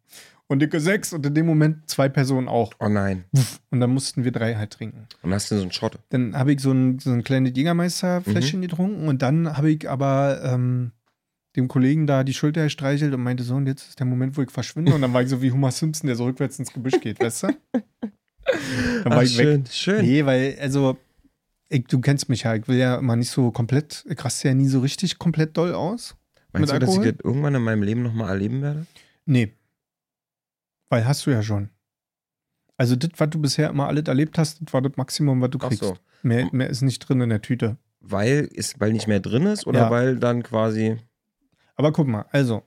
Und dicke sechs und in dem Moment zwei Personen auch. Oh nein. Und dann mussten wir drei halt trinken. Und hast du so einen Shot. Dann habe ich so ein, so ein kleines Jägermeisterfläschchen getrunken und dann habe ich aber ähm, dem Kollegen da die Schulter gestreichelt und meinte so, und jetzt ist der Moment, wo ich verschwinde. Und dann war ich so wie Homer Simpson, der so rückwärts ins Gebüsch geht, weißt du? Dann war Ach, ich weg. schön, schön. Nee, weil, also, ich, du kennst mich ja, ich will ja immer nicht so komplett, ich raste ja nie so richtig komplett doll aus. Meinst du, dass ich Alkohol? das irgendwann in meinem Leben nochmal erleben werde? Nee. Weil hast du ja schon. Also, das, was du bisher immer alles erlebt hast, das war das Maximum, was du Ach kriegst. so. Mehr, mehr ist nicht drin in der Tüte. Weil, ist, weil nicht mehr drin ist oder Ja. weil dann quasi. Aber guck mal, also,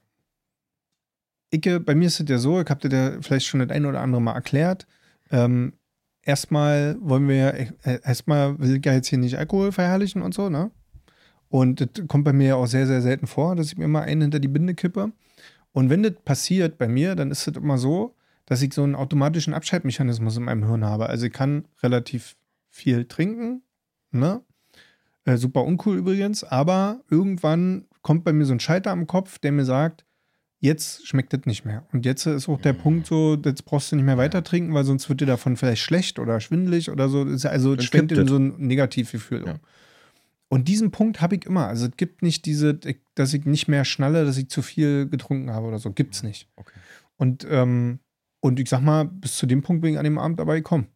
ich, bei mir ist es ja so, ich habe dir ja vielleicht schon das ein oder andere Mal erklärt. Ähm, erstmal wollen wir ja, äh, erstmal will ich ja jetzt hier nicht Alkohol verherrlichen und so, ne? Und das kommt bei mir ja auch sehr, sehr selten vor, dass ich mir mal einen hinter die Binde kippe. Und wenn das passiert bei mir, dann ist es immer so, dass ich so einen automatischen Abschaltmechanismus in meinem Hirn habe. Also ich kann relativ viel trinken, ne? Äh, super uncool übrigens, aber irgendwann kommt bei mir so ein Schalter am Kopf, der mir sagt, jetzt schmeckt das nicht mehr. Und jetzt ist auch der Punkt so, jetzt brauchst du nicht mehr weiter trinken, weil sonst wird dir davon vielleicht schlecht oder schwindelig oder so. Also Dann schwenkt in es. so ein Negativgefühl Ja. um. Und diesen Punkt habe ich immer. Also es gibt nicht diese, dass ich nicht mehr schnalle, dass ich zu viel getrunken habe oder so. Gibt's nicht. Okay. Und, ähm, und ich sag mal, bis zu dem Punkt bin ich an dem Abend dabei gekommen.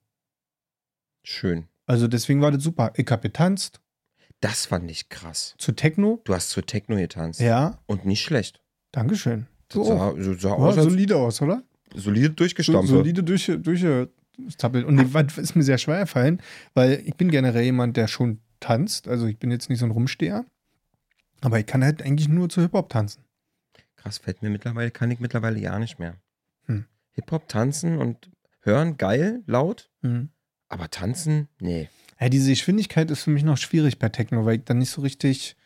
Schön. Also deswegen war das super. Ich habe getanzt Das fand ich krass. zu Techno. Du hast zur Techno getanzt. Ja, Und nicht schlecht. Dankeschön. Das So. sah, so sah Ja, aus, solide aus, oder? solide So, durchgestampft. solide durch, durchgestappelt. Und was ist mir sehr schwer gefallen, weil ich bin generell jemand, der schon tanzt. Also ich bin jetzt nicht so ein Rumsteher. Aber ich kann halt eigentlich nur zu Hip-Hop tanzen. Krass, fällt mir mittlerweile, kann ich mittlerweile ja nicht mehr. Hm. Hip-Hop tanzen und hören, geil, laut, Mhm. aber tanzen, nee. Ja, diese Geschwindigkeit ist für mich noch schwierig bei Techno, weil ich dann nicht so richtig.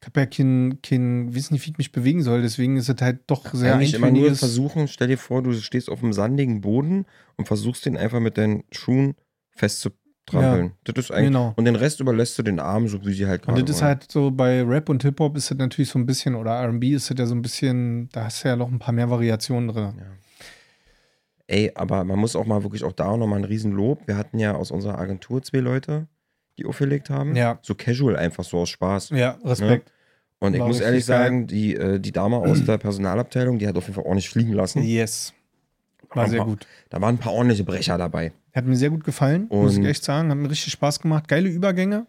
Ich habe ja kein, kein, nicht, wie ich mich bewegen soll. Deswegen ist es halt doch sehr Eigentlich immer nur versuchen, stell dir vor, du stehst auf einem sandigen Boden und versuchst den einfach mit deinen Schuhen festzutrampeln. Das ist eigentlich, Genau. Und den Rest überlässt du den Armen, so wie sie halt gerade Und das ist halt so bei Rap und Hip-Hop ist das natürlich so ein bisschen, oder RB ist das ja so ein bisschen, da hast du ja noch ein paar mehr Variationen drin. Ja. Ey, aber man muss auch mal wirklich auch da nochmal ein Riesenlob. Wir hatten ja aus unserer Agentur zwei Leute, die aufgelegt haben. Ja. So casual einfach, so aus Spaß. Ja, Respekt. Und ich War muss richtig ehrlich sagen, die, äh, die Dame aus der Personalabteilung, die hat auf jeden Fall ordentlich fliegen lassen. Yes. War sehr gut. Da waren ein paar ordentliche Brecher dabei. Hat mir sehr gut gefallen, muss ich Und- echt sagen. Hat mir richtig Spaß gemacht. Geile Übergänge.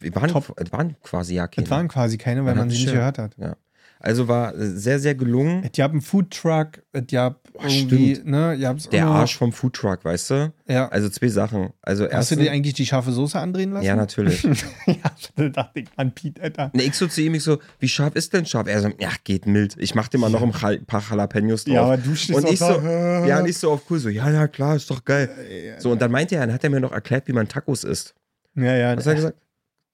Wir waren, es waren quasi ja keine. Das waren quasi keine, weil Man man sie nicht gehört hat. Ja. Also war äh, sehr, sehr gelungen. Es gab einen Foodtruck, es gab irgendwie, stimmt. ne, Der immer- Arsch vom Foodtruck, weißt du? Ja. Also zwei Sachen. Also Hast erst. du dir eigentlich die scharfe Soße andrehen lassen? Ja, natürlich. ja, da dachte ich, an Pete, Alter. Ne, ich so zu ihm, ich so, wie scharf ist denn scharf? Er so, ja, geht mild. Ich mach dir mal noch ein paar Jalapenos drauf. Ja, aber du stehst und auch ich da, so, äh. ja, und ich so auf cool, so, ja, ja, klar, ist doch geil. So, und dann meinte er, dann hat er mir noch erklärt, wie man Tacos isst. Ja, ja. Was hat er gesagt?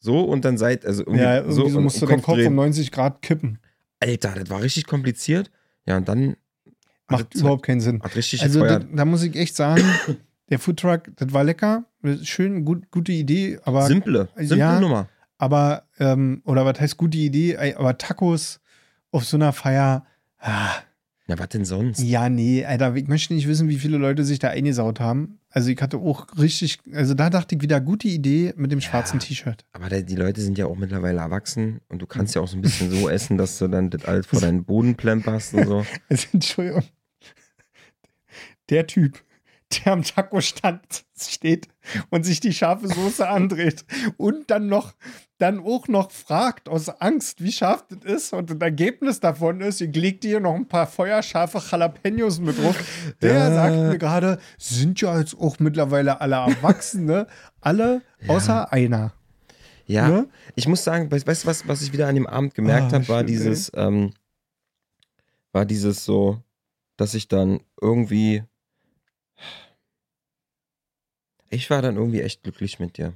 So, und dann seid, also irgendwie, ja, irgendwie so und- musst du deinen Kopf drehen. um 90 Grad kippen. Alter, das war richtig kompliziert. Ja, und dann Macht überhaupt keinen Sinn. hat richtig Also da, gefeuert. da muss ich echt sagen, der Foodtruck, das war lecker, schön, gut, gute Idee, aber, simple, simple ja. Nummer. aber ähm, oder was heißt gute Idee, aber Tacos auf so einer Feier, ah, Na, was denn sonst? ja, nee, Alter, ich möchte nicht wissen, wie viele Leute sich da eingesaut haben. Also ich hatte auch richtig, also da dachte ich wieder, gute Idee mit dem schwarzen T-Shirt. Aber da, die Leute sind ja auch mittlerweile erwachsen und du kannst ja auch so ein bisschen so essen, dass du dann das alles vor deinen Boden plemperst und so. Also, Entschuldigung. Der Typ, der am Taco-Stand steht und sich die scharfe Soße andreht und dann noch, dann auch noch fragt aus Angst, wie scharf das ist und das Ergebnis davon ist, ich leg dir noch ein paar feuerscharfe Jalapenos mit drauf. Der Ja. sagt mir gerade, sind ja jetzt auch mittlerweile alle Erwachsene, alle außer einer. Ja, Ne? ich muss sagen, weißt du, was, was ich wieder an dem Abend gemerkt Ah, habe, war dieses, ähm, war dieses so, dass ich dann irgendwie, ich war dann irgendwie echt glücklich mit dir.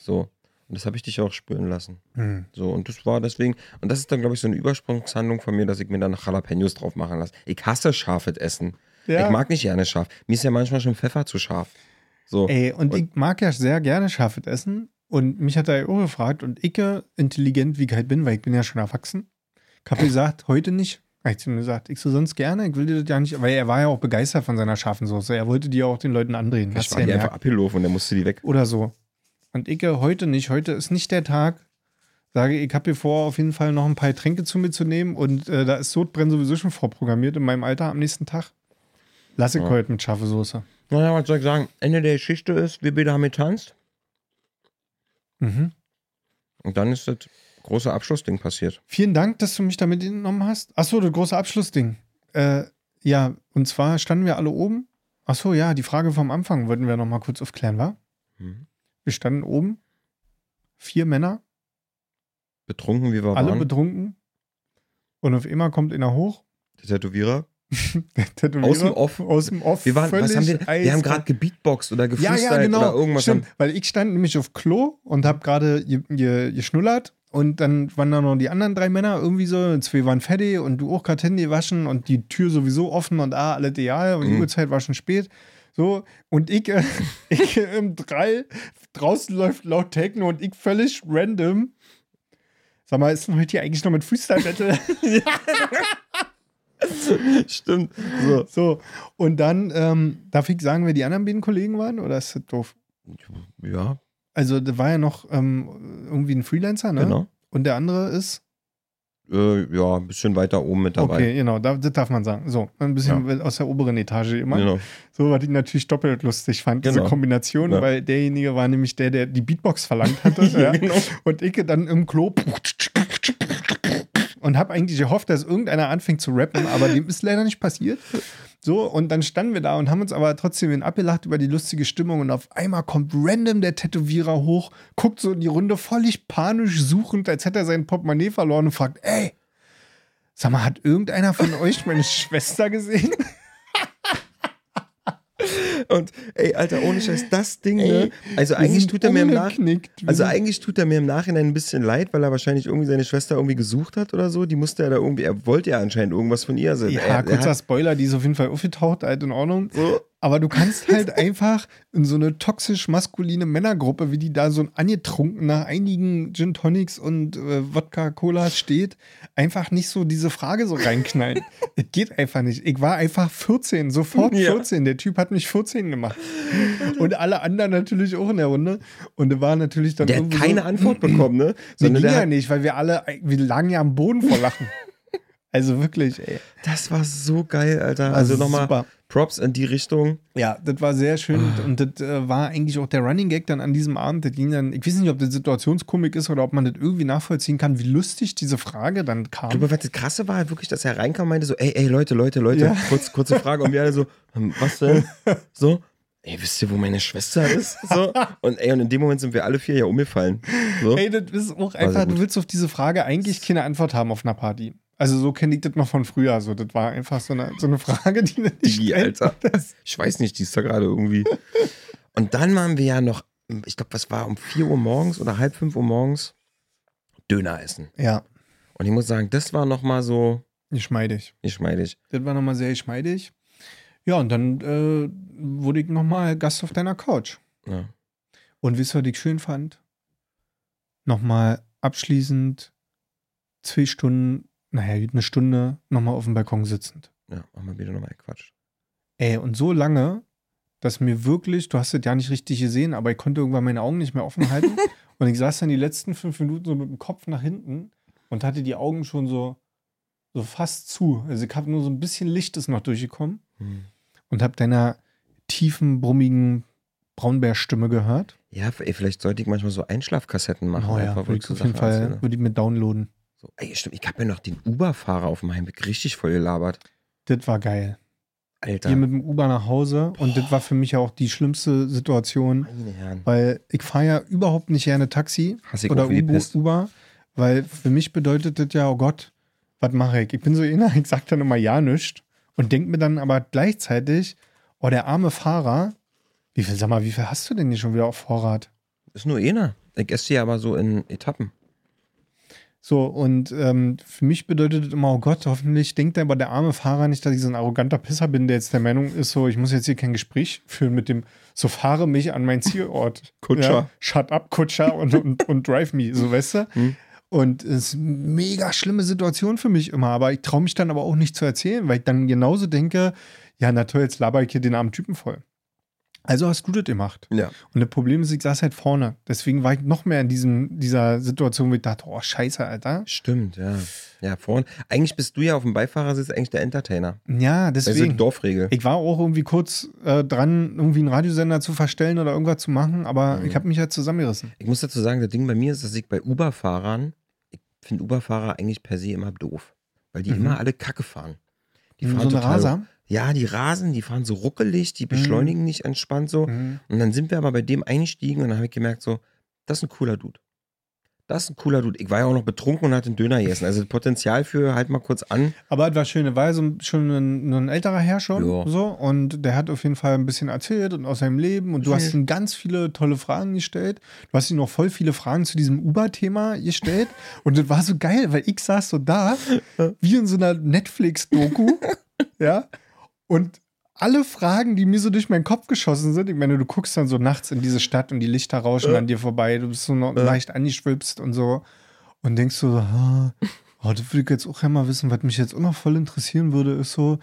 So. Und das habe ich dich auch spüren lassen. Hm. So, und das war deswegen, und das ist dann, glaube ich, so eine Übersprungshandlung von mir, dass ich mir dann noch Jalapenos drauf machen lasse. Ich hasse scharfes Essen. Ja. Ich mag nicht gerne scharf. Mir ist ja manchmal schon Pfeffer zu scharf. So. Ey, und, ich mag ja sehr gerne scharfes Essen. Und mich hat er ja auch gefragt, und ich, intelligent wie ich halt bin, weil ich bin ja schon erwachsen, ich habe gesagt, heute nicht. Hab ich zu ihm gesagt, ich so sonst gerne, ich will dir das ja nicht, weil er war ja auch begeistert von seiner scharfen Soße. Er wollte die ja auch den Leuten andrehen. ich war die ja einfach abgelaufen und dann musste die weg. Oder so. Und ich heute nicht, heute ist nicht der Tag. Sage, ich habe hier vor, auf jeden Fall noch ein paar Getränke zu mir zu nehmen und äh, da ist Sodbrennen sowieso schon vorprogrammiert in meinem Alter am nächsten Tag. Lass ich Ja. heute mit scharfe Soße. Naja, was soll ich sagen? Ende der Geschichte ist, wir beide haben getanzt. Mhm. Und dann ist das große Abschlussding passiert. Vielen Dank, dass du mich damit genommen hast. Achso, das große Abschlussding. Äh, ja, und zwar standen wir alle oben. Achso, ja, die Frage vom Anfang wollten wir noch mal kurz aufklären, war? Mhm. Wir standen oben, vier Männer, Betrunken, wie wir alle waren. betrunken. Und auf einmal kommt einer hoch, Der Tätowierer. der Tätowierer, Aus dem Off. Aus dem Off. Wir, waren, was haben wir, wir haben gerade gebeatboxt oder ja, gefreestylt ja, genau. oder irgendwas. Stimmt, Haben, weil ich stand nämlich auf Klo und habe gerade ge- ge- geschnullert und dann waren da noch die anderen drei Männer irgendwie so, zwei waren fertig und du auch gerade Handy waschen und die Tür sowieso offen und ah, alles ideal und die Mhm. Uhrzeit war schon spät. So, und ich, äh, ich im Drall, draußen läuft laut Techno und ich völlig random. Sag mal, ist denn heute hier eigentlich noch mit Freestyle-Battle? Stimmt. So. so, und dann, ähm, darf ich sagen, wer die anderen beiden Kollegen waren oder ist das doof? Ja, Also, da war ja noch ähm, irgendwie ein Freelancer, ne? genau. Und der andere ist? Äh, ja, ein bisschen weiter oben mit dabei. Okay, genau, da, das darf man sagen. So, ein bisschen aus der oberen Etage immer. Genau. So, was ich natürlich doppelt lustig fand, diese Genau. Kombination, Ja. weil derjenige war nämlich der, der die Beatbox verlangt hatte. ja. genau. Und ich dann im Klo und habe eigentlich gehofft, dass irgendeiner anfängt zu rappen, aber dem ist leider nicht passiert. So, und dann standen wir da und haben uns aber trotzdem abgelacht über die lustige Stimmung und auf einmal kommt random der Tätowierer hoch, guckt so in die Runde völlig panisch suchend, als hätte er sein Portemonnaie verloren und fragt, ey, sag mal, hat irgendeiner von euch meine Schwester gesehen? Und ey, Alter, ohne Scheiß, das Ding, Ey, ne? Also eigentlich tut er mir im Nach umgeknickt. Wir also eigentlich tut er mir im Nachhinein ein bisschen leid, weil er wahrscheinlich irgendwie seine Schwester irgendwie gesucht hat oder so. Die musste er da irgendwie, er wollte ja anscheinend irgendwas von ihr. Also Ja, er, er kurzer hat, Spoiler, die ist auf jeden Fall aufgetaucht, halt in Ordnung. so, Aber du kannst halt einfach in so eine toxisch-maskuline Männergruppe, wie die da so angetrunken nach einigen Gin Tonics und äh, Wodka-Cola steht, einfach nicht so diese Frage so reinknallen. Es geht einfach nicht. Ich war einfach 14, sofort Ja. 14. Der Typ hat mich 14 gemacht. Und alle anderen natürlich auch in der Runde. Und da war natürlich dann der hat keine so, Antwort bekommen, ne? Nee, Sondern ging ja nicht, weil wir alle, wir lagen ja am Boden vor Lachen. Also wirklich, ey. Das war so geil, Alter. Also nochmal. Props in die Richtung. Ja, das war sehr schön Ah. und das äh, war eigentlich auch der Running Gag dann an diesem Abend. Das ging dann, ich weiß nicht, ob das Situationskomik ist oder ob man das irgendwie nachvollziehen kann, wie lustig diese Frage dann kam. Du, aber was das Krasse war halt wirklich, dass er reinkam und meinte so, ey, ey, Leute, Leute, Leute, Ja. kurz, kurze Frage. Und wir alle so, hm, was denn? So, ey, wisst ihr, wo meine Schwester ist? So. Und ey, und in dem Moment sind wir alle vier ja umgefallen. So. Ey, das ist auch einfach, du willst auf diese Frage eigentlich keine Antwort haben auf einer Party. Also so kenne ich das noch von früher. So, das war einfach so eine, so eine Frage, die nicht Digi. Alter. Ich weiß nicht, die ist da gerade irgendwie. Und dann waren wir ja noch, ich glaube, was war um 4 Uhr morgens oder halb 5 Uhr morgens Döner essen. Ja, Und ich muss sagen, das war nochmal so geschmeidig. geschmeidig. Das war nochmal sehr geschmeidig. Ja, und dann äh, wurde ich nochmal Gast auf deiner Couch. Ja. Und wisst ihr, was ich schön fand? Nochmal abschließend zwei Stunden, naja, eine Stunde nochmal auf dem Balkon sitzend. Ja, haben wir wieder nochmal gequatscht. Ey, und so lange, dass mir wirklich, du hast es ja nicht richtig gesehen, aber ich konnte irgendwann meine Augen nicht mehr offen halten. und ich saß dann die letzten fünf Minuten so mit dem Kopf nach hinten und hatte die Augen schon so, so fast zu. Also ich habe nur so ein bisschen Licht ist noch durchgekommen Hm. und habe deiner tiefen, brummigen Braunbärstimme gehört. Ja, vielleicht sollte ich manchmal so Einschlafkassetten machen. Oh ja, würde ich auf jeden Fall, erzähle. würde ich mir downloaden. So, ey, stimmt, ich habe ja noch den Uber-Fahrer auf dem Heimweg richtig voll gelabert. Das war geil. Alter. Hier mit dem Uber nach Hause und das war für mich auch die schlimmste Situation, weil ich fahre ja überhaupt nicht gerne Taxi oder Uber, weil für mich bedeutet das ja, oh Gott, was mache ich? Ich bin so einer, ich sag dann immer ja nichts und denk mir dann aber gleichzeitig, oh, der arme Fahrer, wie viel, sag mal, wie viel hast du denn hier schon wieder auf Vorrat? Ist nur einer. Ich esse die aber so in Etappen. So, und ähm, für mich bedeutet das immer, oh Gott, hoffentlich denkt aber der arme Fahrer nicht, dass ich so ein arroganter Pisser bin, der jetzt der Meinung ist, so, ich muss jetzt hier kein Gespräch führen mit dem, so fahre mich an meinen Zielort. Kutscher. Ja, shut up, Kutscher und, und, und drive me, so weißt du? Hm. Und es ist eine mega schlimme Situation für mich immer, aber ich traue mich dann aber auch nicht zu erzählen, weil ich dann genauso denke, ja, na toll, jetzt laber ich hier den armen Typen voll. Also hast du das gemacht. Ja. Und das Problem ist, ich saß halt vorne. Deswegen war ich noch mehr in diesem, dieser Situation, wo ich dachte, oh, scheiße, Alter. Stimmt, ja. Ja, vorhin. Eigentlich bist du ja auf dem Beifahrersitz eigentlich der Entertainer. Ja, Das ist die deswegen. Dorfregel. Ich war auch irgendwie kurz äh, dran, irgendwie einen Radiosender zu verstellen oder irgendwas zu machen, aber Mhm. ich habe mich halt zusammengerissen. Ich muss dazu sagen, das Ding bei mir ist, dass ich bei Uber-Fahrern, ich finde Uber-Fahrer eigentlich per se immer doof. Weil die Mhm. immer alle Kacke fahren. Die so fahren eine total. Raser. Ja, die rasen, die fahren so ruckelig, die beschleunigen nicht entspannt so. Mhm. Und dann sind wir aber bei dem eingestiegen und dann habe ich gemerkt, so, das ist ein cooler Dude. Das ist ein cooler Dude. Ich war ja auch noch betrunken und hatte einen Döner gegessen. Also das Potenzial für halt mal kurz an. Aber es war schön, er war so ein- schon ein, ein älterer Herr schon. So, und der hat auf jeden Fall ein bisschen erzählt und aus seinem Leben. Und du hast ihm ganz viele tolle Fragen gestellt. Du hast ihm noch voll viele Fragen zu diesem Uber-Thema gestellt. und das war so geil, weil ich saß so da, wie in so einer Netflix-Doku. ja. Und alle Fragen, die mir so durch meinen Kopf geschossen sind, ich meine, du guckst dann so nachts in diese Stadt und die Lichter rauschen Ja. an dir vorbei, du bist so Ja. leicht angeschwipst und so und denkst so, ah, oh, das würde ich jetzt auch einmal wissen, was mich jetzt auch noch voll interessieren würde, ist so,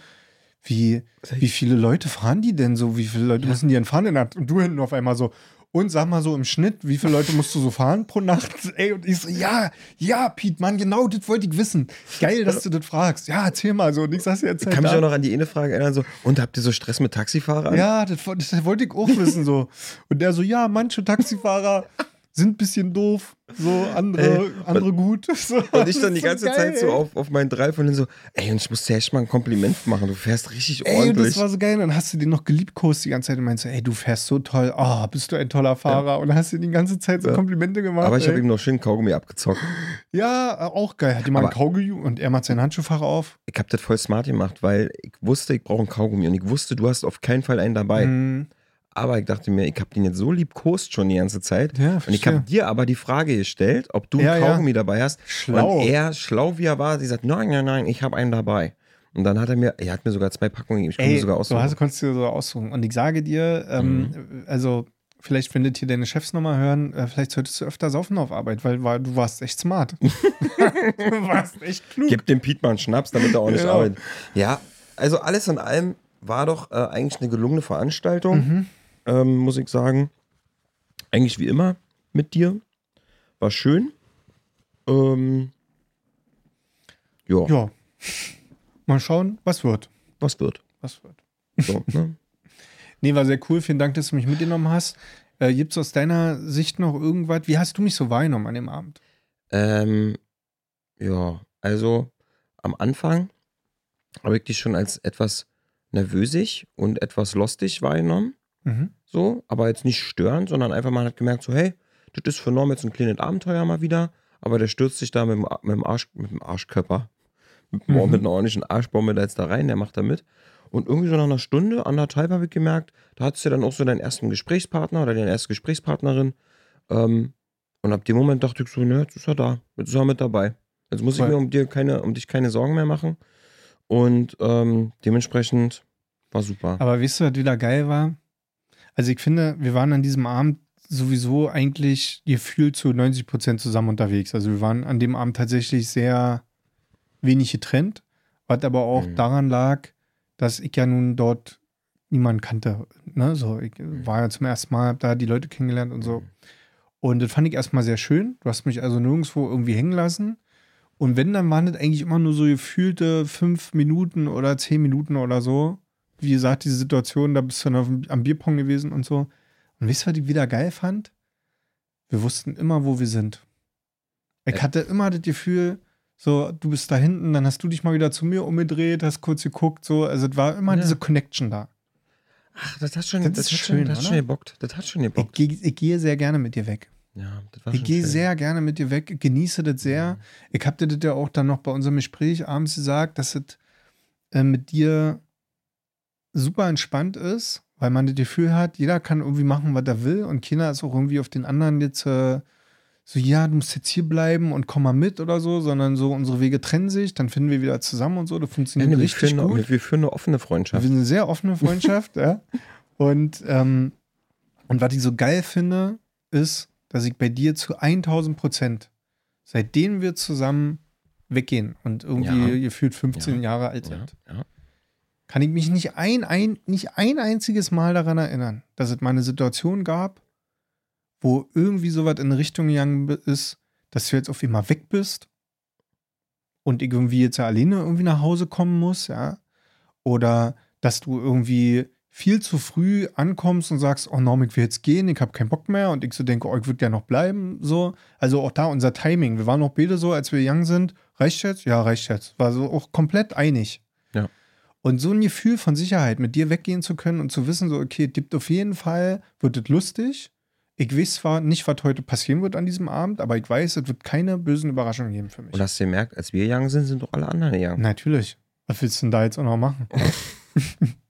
wie, wie viele Leute fahren die denn so? Wie viele Leute müssen die denn fahren? Und du hinten auf einmal so, und sag mal so im Schnitt, wie viele Leute musst du so fahren pro Nacht? Ey, und ich so, ja, ja, Piet, Mann, genau das wollte ich wissen. Geil, dass du das fragst. Ja, erzähl mal so. Und ich saß jetzt Ich kann mich auch noch an die eine Frage erinnern, so, und habt ihr so Stress mit Taxifahrern? Ja, das, das wollte ich auch wissen so. Und der so, ja, manche Taxifahrer sind ein bisschen doof, so andere, Ey, andere gut. So, Und ich dann die ganze geil, Zeit so auf, auf meinen Drive und dann so, ey, und ich muss dir echt mal ein Kompliment machen. Du fährst richtig Ey, und ordentlich. das war so geil. Und dann hast du den noch geliebkost die ganze Zeit und meinst, so, ey, du fährst so toll. Oh, bist du ein toller Fahrer. Und dann hast du die ganze Zeit so Ja. Komplimente gemacht. aber ich habe ihm noch schön Kaugummi abgezockt. Ja, auch geil. Hat jemand Kaugummi und er macht seinen Handschuhfach auf. Ich habe das voll smart gemacht, weil ich wusste, ich brauche einen Kaugummi und ich wusste, du hast auf keinen Fall einen dabei. Mhm. Aber ich dachte mir, ich habe den jetzt so lieb kost schon die ganze Zeit. Ja, Und ich habe dir aber die Frage gestellt, ob du Ja, einen ja. Kaugummi dabei hast. Schlau. Und er, schlau wie er war, sie sagt, nein, nein, nein, ich habe einen dabei. Und dann hat er mir, er hat mir sogar zwei Packungen gegeben. Ich konnte sogar du aussuchen. hast, konntest dir so aussuchen. Und ich sage dir, ähm, Mhm. also vielleicht, wenn das hier deine Chefs nochmal hören, äh, vielleicht solltest du öfter saufen auf Arbeit, weil, weil du warst echt smart. du warst echt klug. Gib dem Piet mal einen Schnaps, damit er auch nicht Genau. arbeitet. Ja, also alles in allem war doch äh, eigentlich eine gelungene Veranstaltung, Mhm. Ähm, muss ich sagen. Eigentlich wie immer mit dir. War schön. Ähm, ja. Ja, Mal schauen, was wird. Was wird? Was wird. So, ne? Nee, war sehr cool. Vielen Dank, dass du mich mitgenommen hast. Äh, Gibt es aus deiner Sicht noch irgendwas? Wie hast du mich so wahrgenommen an dem Abend? ähm, ja, also am Anfang habe ich dich schon als etwas nervösig und etwas lostig wahrgenommen. Mhm. So, aber jetzt nicht störend, sondern einfach mal hat gemerkt, so, hey, das ist für Norm jetzt ein kleines Abenteuer mal wieder, aber der stürzt sich da mit dem, mit dem, Arsch, mit dem Arschkörper, mit, Mhm. mit einer ordentlichen Arschbombe da jetzt da rein, der macht da mit. Und irgendwie so nach einer Stunde, anderthalb habe ich gemerkt, da hattest du dann auch so deinen ersten Gesprächspartner oder deine erste Gesprächspartnerin. Ähm, und ab dem Moment dachte ich so, ne, jetzt ist er da, jetzt ist er mit dabei. Jetzt muss ich Cool. mir um, dir keine, um dich keine Sorgen mehr machen. Und ähm, dementsprechend war super. Aber weißt du, was wieder geil war? Also ich finde, wir waren an diesem Abend sowieso eigentlich gefühlt zu 90 Prozent zusammen unterwegs. Also wir waren an dem Abend tatsächlich sehr wenig getrennt, was aber auch Mhm. daran lag, dass ich ja nun dort niemanden kannte. Ne? So, ich war ja zum ersten Mal, hab da die Leute kennengelernt und so. Und das fand ich erstmal sehr schön. Du hast mich also nirgendwo irgendwie hängen lassen. Und wenn, dann waren das eigentlich immer nur so gefühlte fünf Minuten oder zehn Minuten oder so. Wie gesagt, diese Situation, da bist du dann am Bierpong gewesen und so. Und wisst ihr, was ich wieder geil fand? Wir wussten immer, wo wir sind. Ich hatte immer das Gefühl, so, du bist da hinten, dann hast du dich mal wieder zu mir umgedreht, hast kurz geguckt, so. Also, es war immer Ja. diese Connection da. Ach, das hat schon, Das das, ist hat schön, schon, das hat schon gebockt. Das hat schon Ich, gebockt. geh- ich gehe sehr gerne mit dir weg. Ja, das war Ich gehe sehr gerne mit dir weg, genieße das sehr. Ich habe dir das ja auch dann noch bei unserem Gespräch abends gesagt, dass es äh, mit dir super entspannt ist, weil man das Gefühl hat, jeder kann irgendwie machen, was er will und keiner ist auch irgendwie auf den anderen jetzt äh, so, ja, du musst jetzt hier bleiben und komm mal mit oder so, sondern so, unsere Wege trennen sich, dann finden wir wieder zusammen und so. Das Ja, funktioniert wir, richtig führen, gut. eine- wir führen eine offene Freundschaft. Wir sind eine sehr offene Freundschaft, ja. Und, ähm, und was ich so geil finde, ist, dass ich bei dir zu 1000 Prozent, seitdem wir zusammen weggehen und irgendwie Ja. gefühlt 15 Ja. Jahre alt Ja, sind, ja. Kann ich mich nicht ein, ein, nicht ein einziges Mal daran erinnern, dass es mal eine Situation gab, wo irgendwie sowas in Richtung gegangen ist, dass du jetzt auf einmal weg bist und irgendwie jetzt ja alleine irgendwie nach Hause kommen muss, ja. Oder dass du irgendwie viel zu früh ankommst und sagst, oh Norm, ich will jetzt gehen, ich habe keinen Bock mehr und ich so denke, oh, ich würde gerne noch bleiben, so. Also auch da unser Timing. Wir waren auch beide so, als wir young sind, reicht jetzt? Ja, reicht jetzt. War so auch komplett einig. Ja. Und so ein Gefühl von Sicherheit, mit dir weggehen zu können und zu wissen, so, okay, es gibt auf jeden Fall, wird es lustig. Ich weiß zwar nicht, was heute passieren wird an diesem Abend, aber ich weiß, es wird keine bösen Überraschungen geben für mich. Und hast du gemerkt, als wir young sind, sind doch alle anderen young. Natürlich. Was willst du denn da jetzt auch noch machen?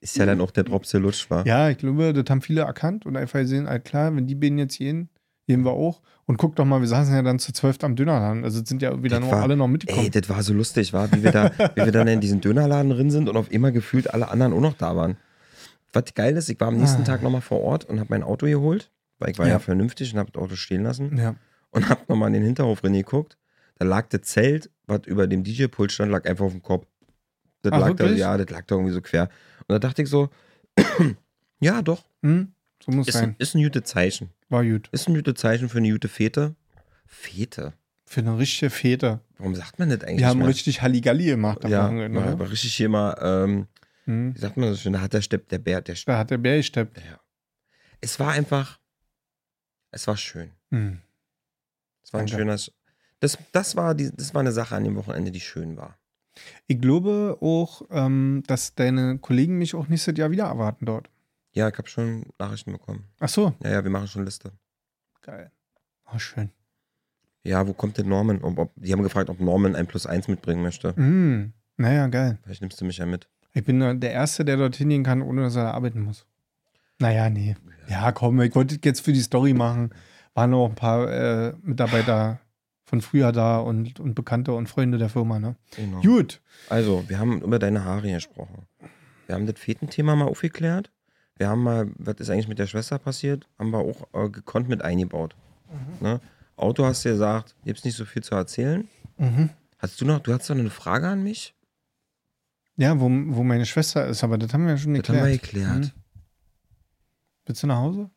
Ist ja dann auch der Drops, der lutscht war. Ja, ich glaube, das haben viele erkannt und einfach gesehen, halt klar, wenn die beiden jetzt gehen, gehen wir auch. Und guck doch mal, wir saßen ja dann zu zwölf am Dönerladen. Also sind ja wieder war- alle noch Ey, mitgekommen. das war so lustig, war, wie wir da, wie wir dann in diesen Dönerladen drin sind und auf immer gefühlt alle anderen auch noch da waren. Was geil ist, ich war am nächsten Ah. Tag nochmal vor Ort und habe mein Auto geholt, weil ich war ja, Ja. vernünftig und habe das Auto stehen lassen ja. und habe nochmal in den Hinterhof drin geguckt. Da lag das Zelt, was über dem DJ-Pult stand, lag einfach auf dem Kopf. Das Ach, lag da, wirklich? ja, das lag da irgendwie so quer. Und da dachte ich so, ja, doch, Hm? So muss ist, sein. ist ein gutes Zeichen. War gut. Ist ein gutes Zeichen für eine gute Fete. Fete? Für eine richtige Fete. Warum sagt man das eigentlich? Die haben mehr? richtig Halligalli gemacht. ja, Wochenende, oder? aber richtig hier mal, ähm, Hm. wie sagt man das schon, da hat der Stepp, der Bär, der Stepp. Da hat der Bär gesteppt. Ja. Es war einfach, es war schön. Hm. Es war ein Danke. schöner, Sch- das, das, war die, das war eine Sache an dem Wochenende, die schön war. Ich glaube auch, ähm, dass deine Kollegen mich auch nächstes Jahr wieder erwarten dort. Ja, ich habe schon Nachrichten bekommen. Ach so. Ja, ja, wir machen schon Liste. Geil. Oh, schön. Ja, wo kommt denn Norman? Ob, ob, die haben gefragt, ob Norman ein Plus eins mitbringen möchte. Hm. Naja, geil. Vielleicht nimmst du mich ja mit. Ich bin der Erste, der dorthin gehen kann, ohne dass er da arbeiten muss. Naja, nee. Ja, komm, ich wollte jetzt für die Story machen. Waren noch ein paar äh, Mitarbeiter von früher da und, und Bekannte und Freunde der Firma, ne? Genau. Gut. Also, wir haben über deine Haare gesprochen. Wir haben das Fetenthema mal aufgeklärt. Wir haben mal, was ist eigentlich mit der Schwester passiert, haben wir auch äh, gekonnt mit eingebaut. Ne? Auto hast du gesagt, gibt's nicht so viel zu erzählen. Mhm. Hast du noch, du hast doch eine Frage an mich? Ja, wo, wo meine Schwester ist, aber das haben wir ja schon Das geklärt. haben wir geklärt. Mhm. Willst du nach Hause?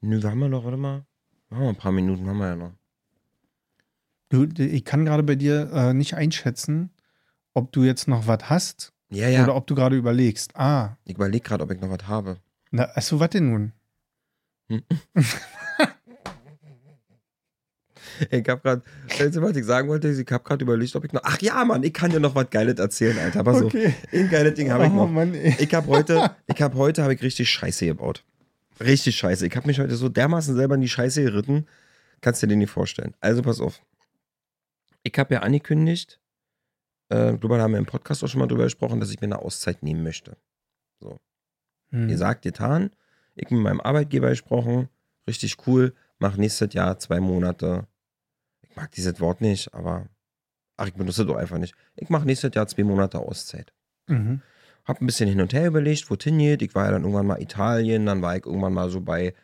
Nö, wir haben wir doch, warte mal. Machen wir ein paar Minuten, haben wir ja noch. Du, ich kann gerade bei dir äh, nicht einschätzen, ob du jetzt noch was hast Ja, ja. oder ob du gerade überlegst. Ah, Ich überlege gerade, ob ich noch was habe. na, achso, was denn nun? Ich hab gerade, weißt du, was ich sagen wollte? Ich hab gerade überlegt, ob ich noch. Ach ja, Mann, ich kann dir noch was Geiles erzählen, Alter. Aber so, Okay. ein geiles Ding habe ich oh, noch. Mann, ey. Ich habe heute, ich habe heute, habe ich richtig Scheiße gebaut. Richtig Scheiße. Ich habe mich heute so dermaßen selber in die Scheiße geritten. Kannst dir den nicht vorstellen. Also pass auf. Ich habe ja angekündigt, äh, darüber haben wir im Podcast auch schon mal drüber gesprochen, dass ich mir eine Auszeit nehmen möchte. Hm. Gesagt, getan. Ich mit meinem Arbeitgeber gesprochen. Richtig cool. Mach nächstes Jahr zwei Monate. Ich mag dieses Wort nicht, aber. Ach, ich benutze es doch einfach nicht. Ich mache nächstes Jahr zwei Monate Auszeit. Mhm. Hab ein bisschen hin und her überlegt, wo hingeht. Ich war ja dann irgendwann mal Italien, dann war ich irgendwann mal so bei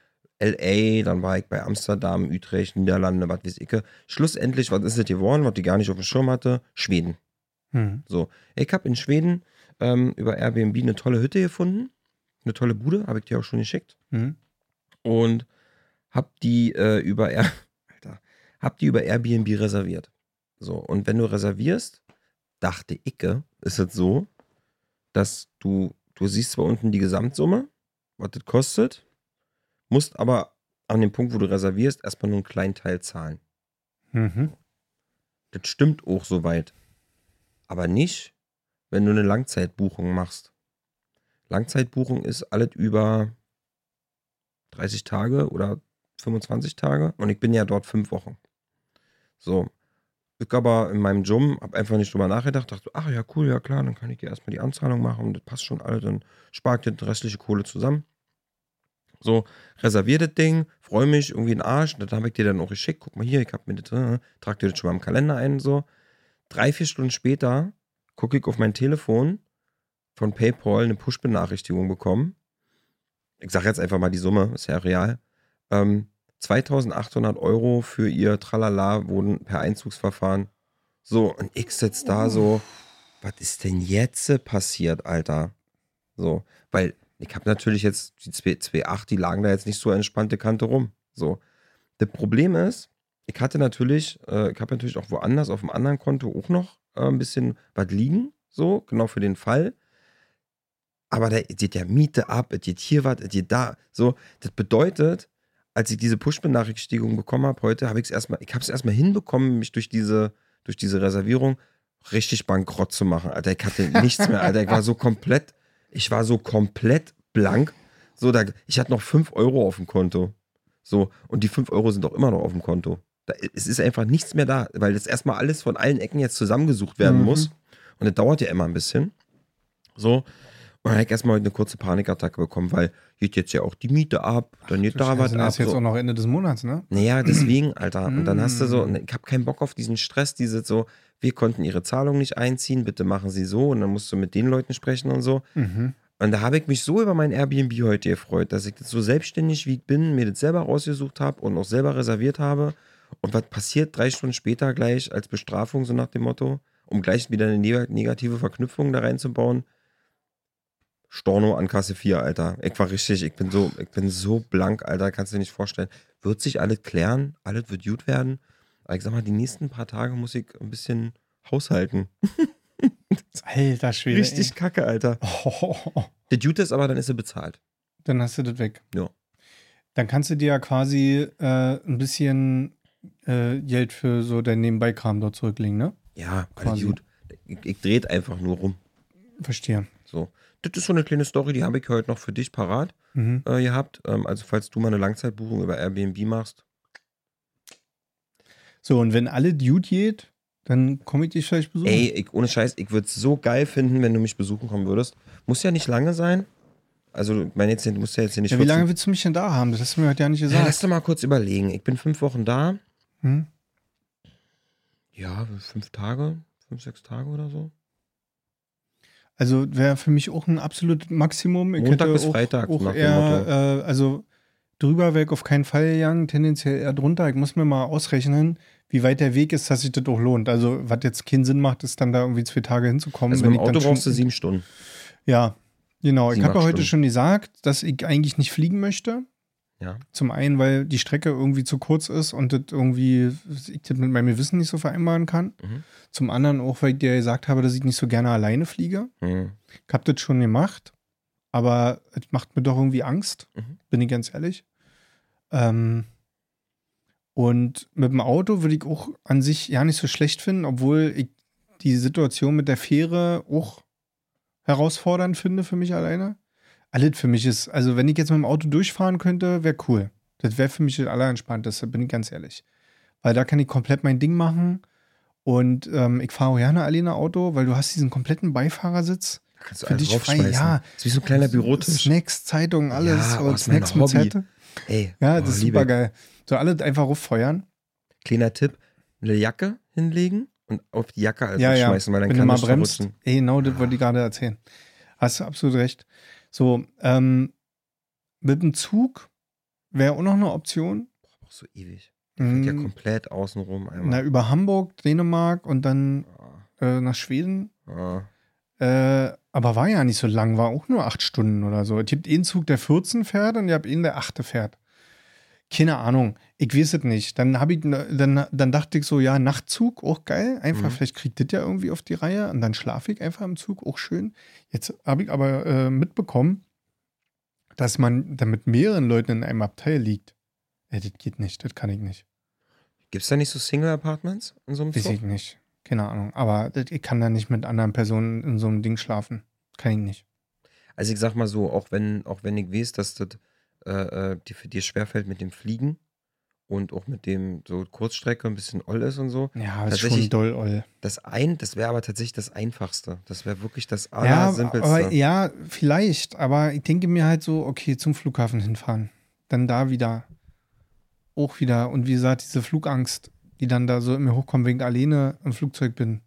LA, dann war ich bei Amsterdam, Utrecht, Niederlande, was weiß ich. Schlussendlich, was ist es geworden, was ich gar nicht auf dem Schirm hatte? Schweden. Hm. So, ich habe in Schweden ähm, über Airbnb eine tolle Hütte gefunden. Eine tolle Bude, habe ich dir auch schon geschickt. Hm. Und hab die äh, über Air Alter, hab die über Airbnb reserviert. So, und wenn du reservierst, dachte ich, ist es so, dass du, du siehst zwar unten die Gesamtsumme, was das kostet, musst aber an dem Punkt, wo du reservierst, erstmal nur einen kleinen Teil zahlen. Mhm. Das stimmt auch soweit. Aber nicht, wenn du eine Langzeitbuchung machst. Langzeitbuchung ist alles über 30 Tage oder 25 Tage und ich bin ja dort fünf Wochen. So. Ich aber in meinem Job habe einfach nicht drüber nachgedacht, dachte, ach ja, cool, ja klar, dann kann ich dir erstmal die Anzahlung machen und das passt schon alles, dann spart die restliche Kohle zusammen. So, reservier das Ding, freue mich, irgendwie einen Arsch, das habe ich dir dann auch geschickt, guck mal hier, ich habe mir das, äh, trag dir das schon mal im Kalender ein, so. Drei, vier Stunden später gucke ich auf mein Telefon von PayPal eine Push-Benachrichtigung bekommen. Ich sage jetzt einfach mal die Summe, ist ja real. Ähm, 2800 Euro für ihr Tralala wurden per Einzugsverfahren. So, und ich sitze da so, was ist denn jetzt passiert, Alter? So, weil ich habe natürlich jetzt die 2.8, die lagen da jetzt nicht so entspannte Kante rum. So, das Problem ist, ich hatte natürlich, äh, ich habe natürlich auch woanders auf dem anderen Konto auch noch äh, ein bisschen was liegen, so, genau für den Fall. Aber da geht ja Miete ab, es geht hier was, es geht da. So, das bedeutet, als ich diese Push-Benachrichtigung bekommen habe heute, habe ich es erstmal, ich habe es erstmal hinbekommen, mich durch diese, durch diese Reservierung richtig bankrott zu machen. Alter, ich hatte nichts mehr, Alter. Ich war so komplett, ich war so komplett blank. So, da, ich hatte noch 5 Euro auf dem Konto. So, und die 5 Euro sind auch immer noch auf dem Konto. Es ist einfach nichts mehr da, weil das erstmal alles von allen Ecken jetzt zusammengesucht werden Mhm. muss. Und das dauert ja immer ein bisschen. So. Und dann habe ich erstmal heute eine kurze Panikattacke bekommen, weil geht jetzt ja auch die Miete ab, dann geht da was Scheiße, das ab. ist jetzt so. auch noch Ende des Monats, ne? Naja, deswegen, Alter. Und dann hast du so, Mm. ich habe keinen Bock auf diesen Stress, diese so, wir konnten ihre Zahlung nicht einziehen, bitte machen sie so. Und dann musst du mit den Leuten sprechen und so. Mhm. Und da habe ich mich so über mein Airbnb heute gefreut, dass ich das so selbstständig wie ich bin, mir das selber rausgesucht habe und auch selber reserviert habe. Und was passiert drei Stunden später gleich als Bestrafung, so nach dem Motto, um gleich wieder eine neg- negative Verknüpfung da reinzubauen? Storno an Kasse 4, Alter. Ich war richtig, ich bin so, ich bin so blank, Alter, kannst du dir nicht vorstellen. Wird sich alles klären, alles wird gut werden. Aber ich sag mal, die nächsten paar Tage muss ich ein bisschen haushalten. Alter Schwede. Richtig kacke, Alter. Ey. Oh, Der Dude ist aber, dann ist er bezahlt. dann hast du das weg. Ja. Dann kannst du dir ja quasi äh, ein bisschen äh, Geld für so dein Nebenbei-Kram dort zurücklegen, ne? Ja, alles gut. Ich, ich drehe einfach nur rum. Verstehe. So. Das ist so eine kleine Story, die habe ich heute noch für dich parat Mhm. äh, gehabt. Ähm, also, falls du mal eine Langzeitbuchung über Airbnb machst. So, und wenn alle Dude geht, dann komme ich dich vielleicht besuchen. Ey, ich, ohne Scheiß, ich würde es so geil finden, wenn du mich besuchen kommen würdest. Muss ja nicht lange sein. Also, ich meine, jetzt du musst ja jetzt hier nicht. ja, wie 14 lange willst du mich denn da haben? Das hast du mir heute ja nicht Ja, gesagt. lass doch mal kurz überlegen. Ich bin fünf Wochen da. Hm? Ja, fünf Tage, fünf, sechs Tage oder so. Also wäre für mich auch ein absolutes Maximum. Ich Montag bis auch, Freitag, Auch eher, äh, also drüber wäre ich auf keinen Fall gegangen, tendenziell eher drunter. Ich muss mir mal ausrechnen, wie weit der Weg ist, dass sich das auch lohnt. Also, was jetzt keinen Sinn macht, ist dann da irgendwie zwei Tage hinzukommen. Also, wenn mit dem ich Auto brauchst du sieben Stunden. Ja, genau. Ich Sieben, habe ja heute schon gesagt, dass ich eigentlich nicht fliegen möchte. Ja. Zum einen, weil die Strecke irgendwie zu kurz ist und das irgendwie, ich das mit meinem Gewissen nicht so vereinbaren kann. Mhm. Zum anderen auch, weil ich dir gesagt habe, dass ich nicht so gerne alleine fliege. Mhm. Ich habe das schon gemacht, aber es macht mir doch irgendwie Angst, Mhm. bin ich ganz ehrlich. Ähm, und mit dem Auto würde ich auch an sich ja nicht so schlecht finden, obwohl ich die Situation mit der Fähre auch herausfordernd finde für mich alleine. Alles für mich ist, also wenn ich jetzt mit dem Auto durchfahren könnte, wäre cool. Das wäre für mich das Allerentspannteste, bin ich ganz ehrlich. Weil da kann ich komplett mein Ding machen und ähm, ich fahre auch gerne alleine Auto, weil du hast diesen kompletten Beifahrersitz. Da kannst du Für dich frei, ja. Ist wie so ein kleiner Bürotisch. Snacks, Zeitung, alles. Ja, oh, und ist mein Snacks mit. Zettel. Ey, Ja, oh, das ist super geil. So alles einfach rauffeuern. Kleiner Tipp: eine Jacke hinlegen und auf die Jacke alles Ja, ja. schmeißen, weil dann Wenn du kann mal nicht bremst. Ey, genau, das wollte ich gerade erzählen. Hast du absolut recht. So, ähm, mit dem Zug wäre auch noch eine Option. Brauchst so ewig. Der fährt ja Mhm. komplett außenrum Na, einmal. über Hamburg, Dänemark und dann Ah, äh, nach Schweden. ah. Äh, aber war ja nicht so lang, war auch nur acht Stunden oder so. Es gibt einen Zug, der 14 fährt und ihr habt einen, der 8 fährt. Keine Ahnung, ich weiß es nicht. Dann, hab ich, dann, dann dachte ich so, ja, Nachtzug, auch geil. Einfach, Mhm. vielleicht kriegt das ja irgendwie auf die Reihe und dann schlafe ich einfach im Zug, auch schön. Jetzt habe ich aber äh, mitbekommen, dass man da mit mehreren Leuten in einem Abteil liegt. Ey, das geht nicht, das kann ich nicht. Gibt es da nicht so Single-Apartments in so einem Weiß Zug? ich nicht. Keine Ahnung. Aber das, ich kann da nicht mit anderen Personen in so einem Ding schlafen. Kann ich nicht. Also ich sag mal so, auch wenn, auch wenn ich weiß, dass das äh, äh, dir für dir schwerfällt mit dem Fliegen und auch mit dem so Kurzstrecke ein bisschen oll ist und so, Ja, ist schon doll, Oll. das ein, das wäre aber tatsächlich das Einfachste. Das wäre wirklich das Ja, Allersimpelste. aber, ja, vielleicht. Aber ich denke mir halt so, okay, zum Flughafen hinfahren. Dann da wieder. Auch wieder. Und wie gesagt, diese Flugangst, die dann da so in mir hochkommt, wegen alleine im Flugzeug bin.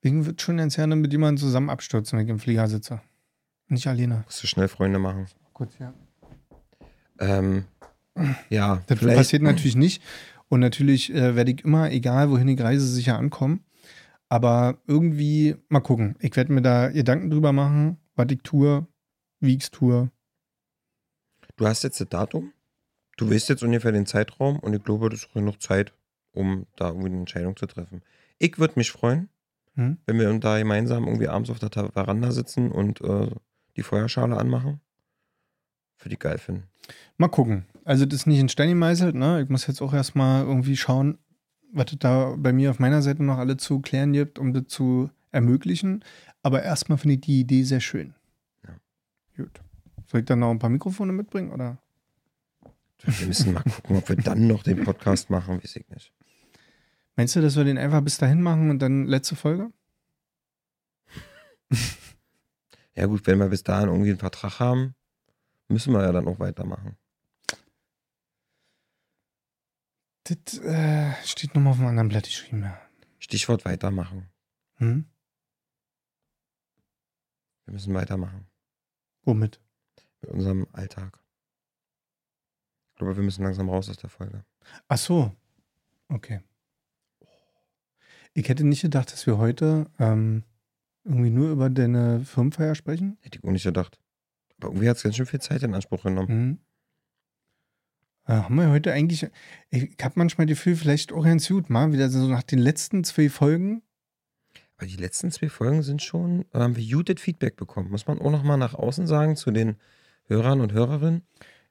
Wegen wird schon ganz gerne mit jemandem zusammen abstürzen, wenn ich im Flieger sitze. Nicht alleine. Musst du schnell Freunde machen. Gut, ja. Ähm, ja, Das vielleicht, passiert natürlich nicht. Und natürlich äh, werde ich immer, egal wohin ich reise, sicher ankommen. Aber irgendwie, mal gucken. Ich werde mir da Gedanken drüber machen, was ich tue, wie ich es tue. Du hast jetzt das Datum, du weißt jetzt ungefähr den Zeitraum und ich glaube, das ist noch Zeit, um da irgendwie eine Entscheidung zu treffen. Ich würde mich freuen, Hm? wenn wir da gemeinsam irgendwie abends auf der Veranda sitzen und äh, die Feuerschale anmachen. Für die geil finden. Mal gucken. Also, das ist nicht in Stein gemeißelt, ne? Ich muss jetzt auch erstmal irgendwie schauen, was es da bei mir auf meiner Seite noch alle zu klären gibt, um das zu ermöglichen. Aber erstmal finde ich die Idee sehr schön. Ja. Gut. Soll ich dann noch ein paar Mikrofone mitbringen, oder? Wir müssen mal gucken, ob wir dann noch den Podcast machen, weiß ich nicht. Meinst du, dass wir den einfach bis dahin machen und dann letzte Folge? Ja gut, wenn wir bis dahin irgendwie einen Vertrag haben, müssen wir ja dann auch weitermachen. Das äh, steht nochmal auf einem anderen Blatt geschrieben, ja. Stichwort weitermachen. Hm? Wir müssen weitermachen Womit? mit unserem Alltag. Ich glaube, wir müssen langsam raus aus der Folge. Ach so. Okay. Ich hätte nicht gedacht, dass wir heute ähm, irgendwie nur über deine Firmenfeier sprechen. Hätte ich auch nicht gedacht. Aber irgendwie hat es ganz schön viel Zeit in Anspruch genommen. Mhm. Äh, haben wir heute eigentlich. Ich habe manchmal das Gefühl, vielleicht auch ganz gut, mal wieder so nach den letzten zwei Folgen. Aber die letzten zwei Folgen sind schon, äh, haben wir muted Feedback bekommen. Muss man auch nochmal nach außen sagen zu den Hörern und Hörerinnen.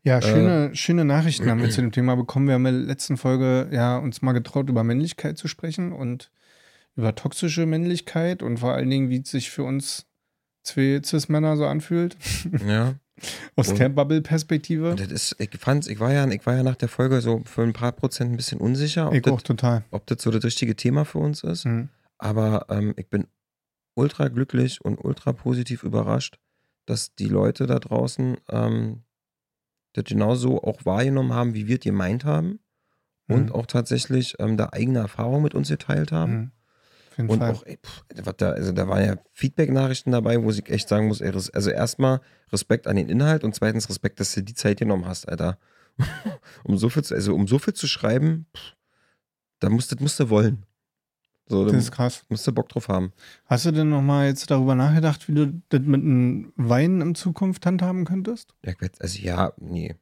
Ja, Äh. schöne, schöne Nachrichten haben wir zu dem Thema bekommen. Wir haben in der letzten Folge ja uns mal getraut, über Männlichkeit zu sprechen und über toxische Männlichkeit und vor allen Dingen, wie es sich für uns zwei Cis-Männer so anfühlt. Ja. Aus Und- der Bubble-Perspektive. Und das ist, ich fand's, ich war ja, ich war ja nach der Folge so für ein paar Prozent ein bisschen unsicher, ob, Ich auch das, total. ob das so das richtige Thema für uns ist. Mhm. Aber ähm, ich bin ultra glücklich und ultra positiv überrascht, dass die Leute da draußen ähm, das genauso auch wahrgenommen haben, wie wir es gemeint haben. Und Mhm. auch tatsächlich ähm, da eigene Erfahrungen mit uns geteilt haben. Mhm. Auf jeden Und Fall. auch, ey, pff, da, also da waren ja Feedback-Nachrichten dabei, wo ich echt sagen muss, ey, also erstmal Respekt an den Inhalt und zweitens Respekt, dass du die Zeit genommen hast, Alter. um so viel zu, also um so viel zu schreiben, pff, da musst, das musst du wollen. So, da das ist krass. musst du Bock drauf haben. Hast du denn nochmal jetzt darüber nachgedacht, wie du das mit einem Wein in Zukunft handhaben könntest? Ja, Also ja, nee.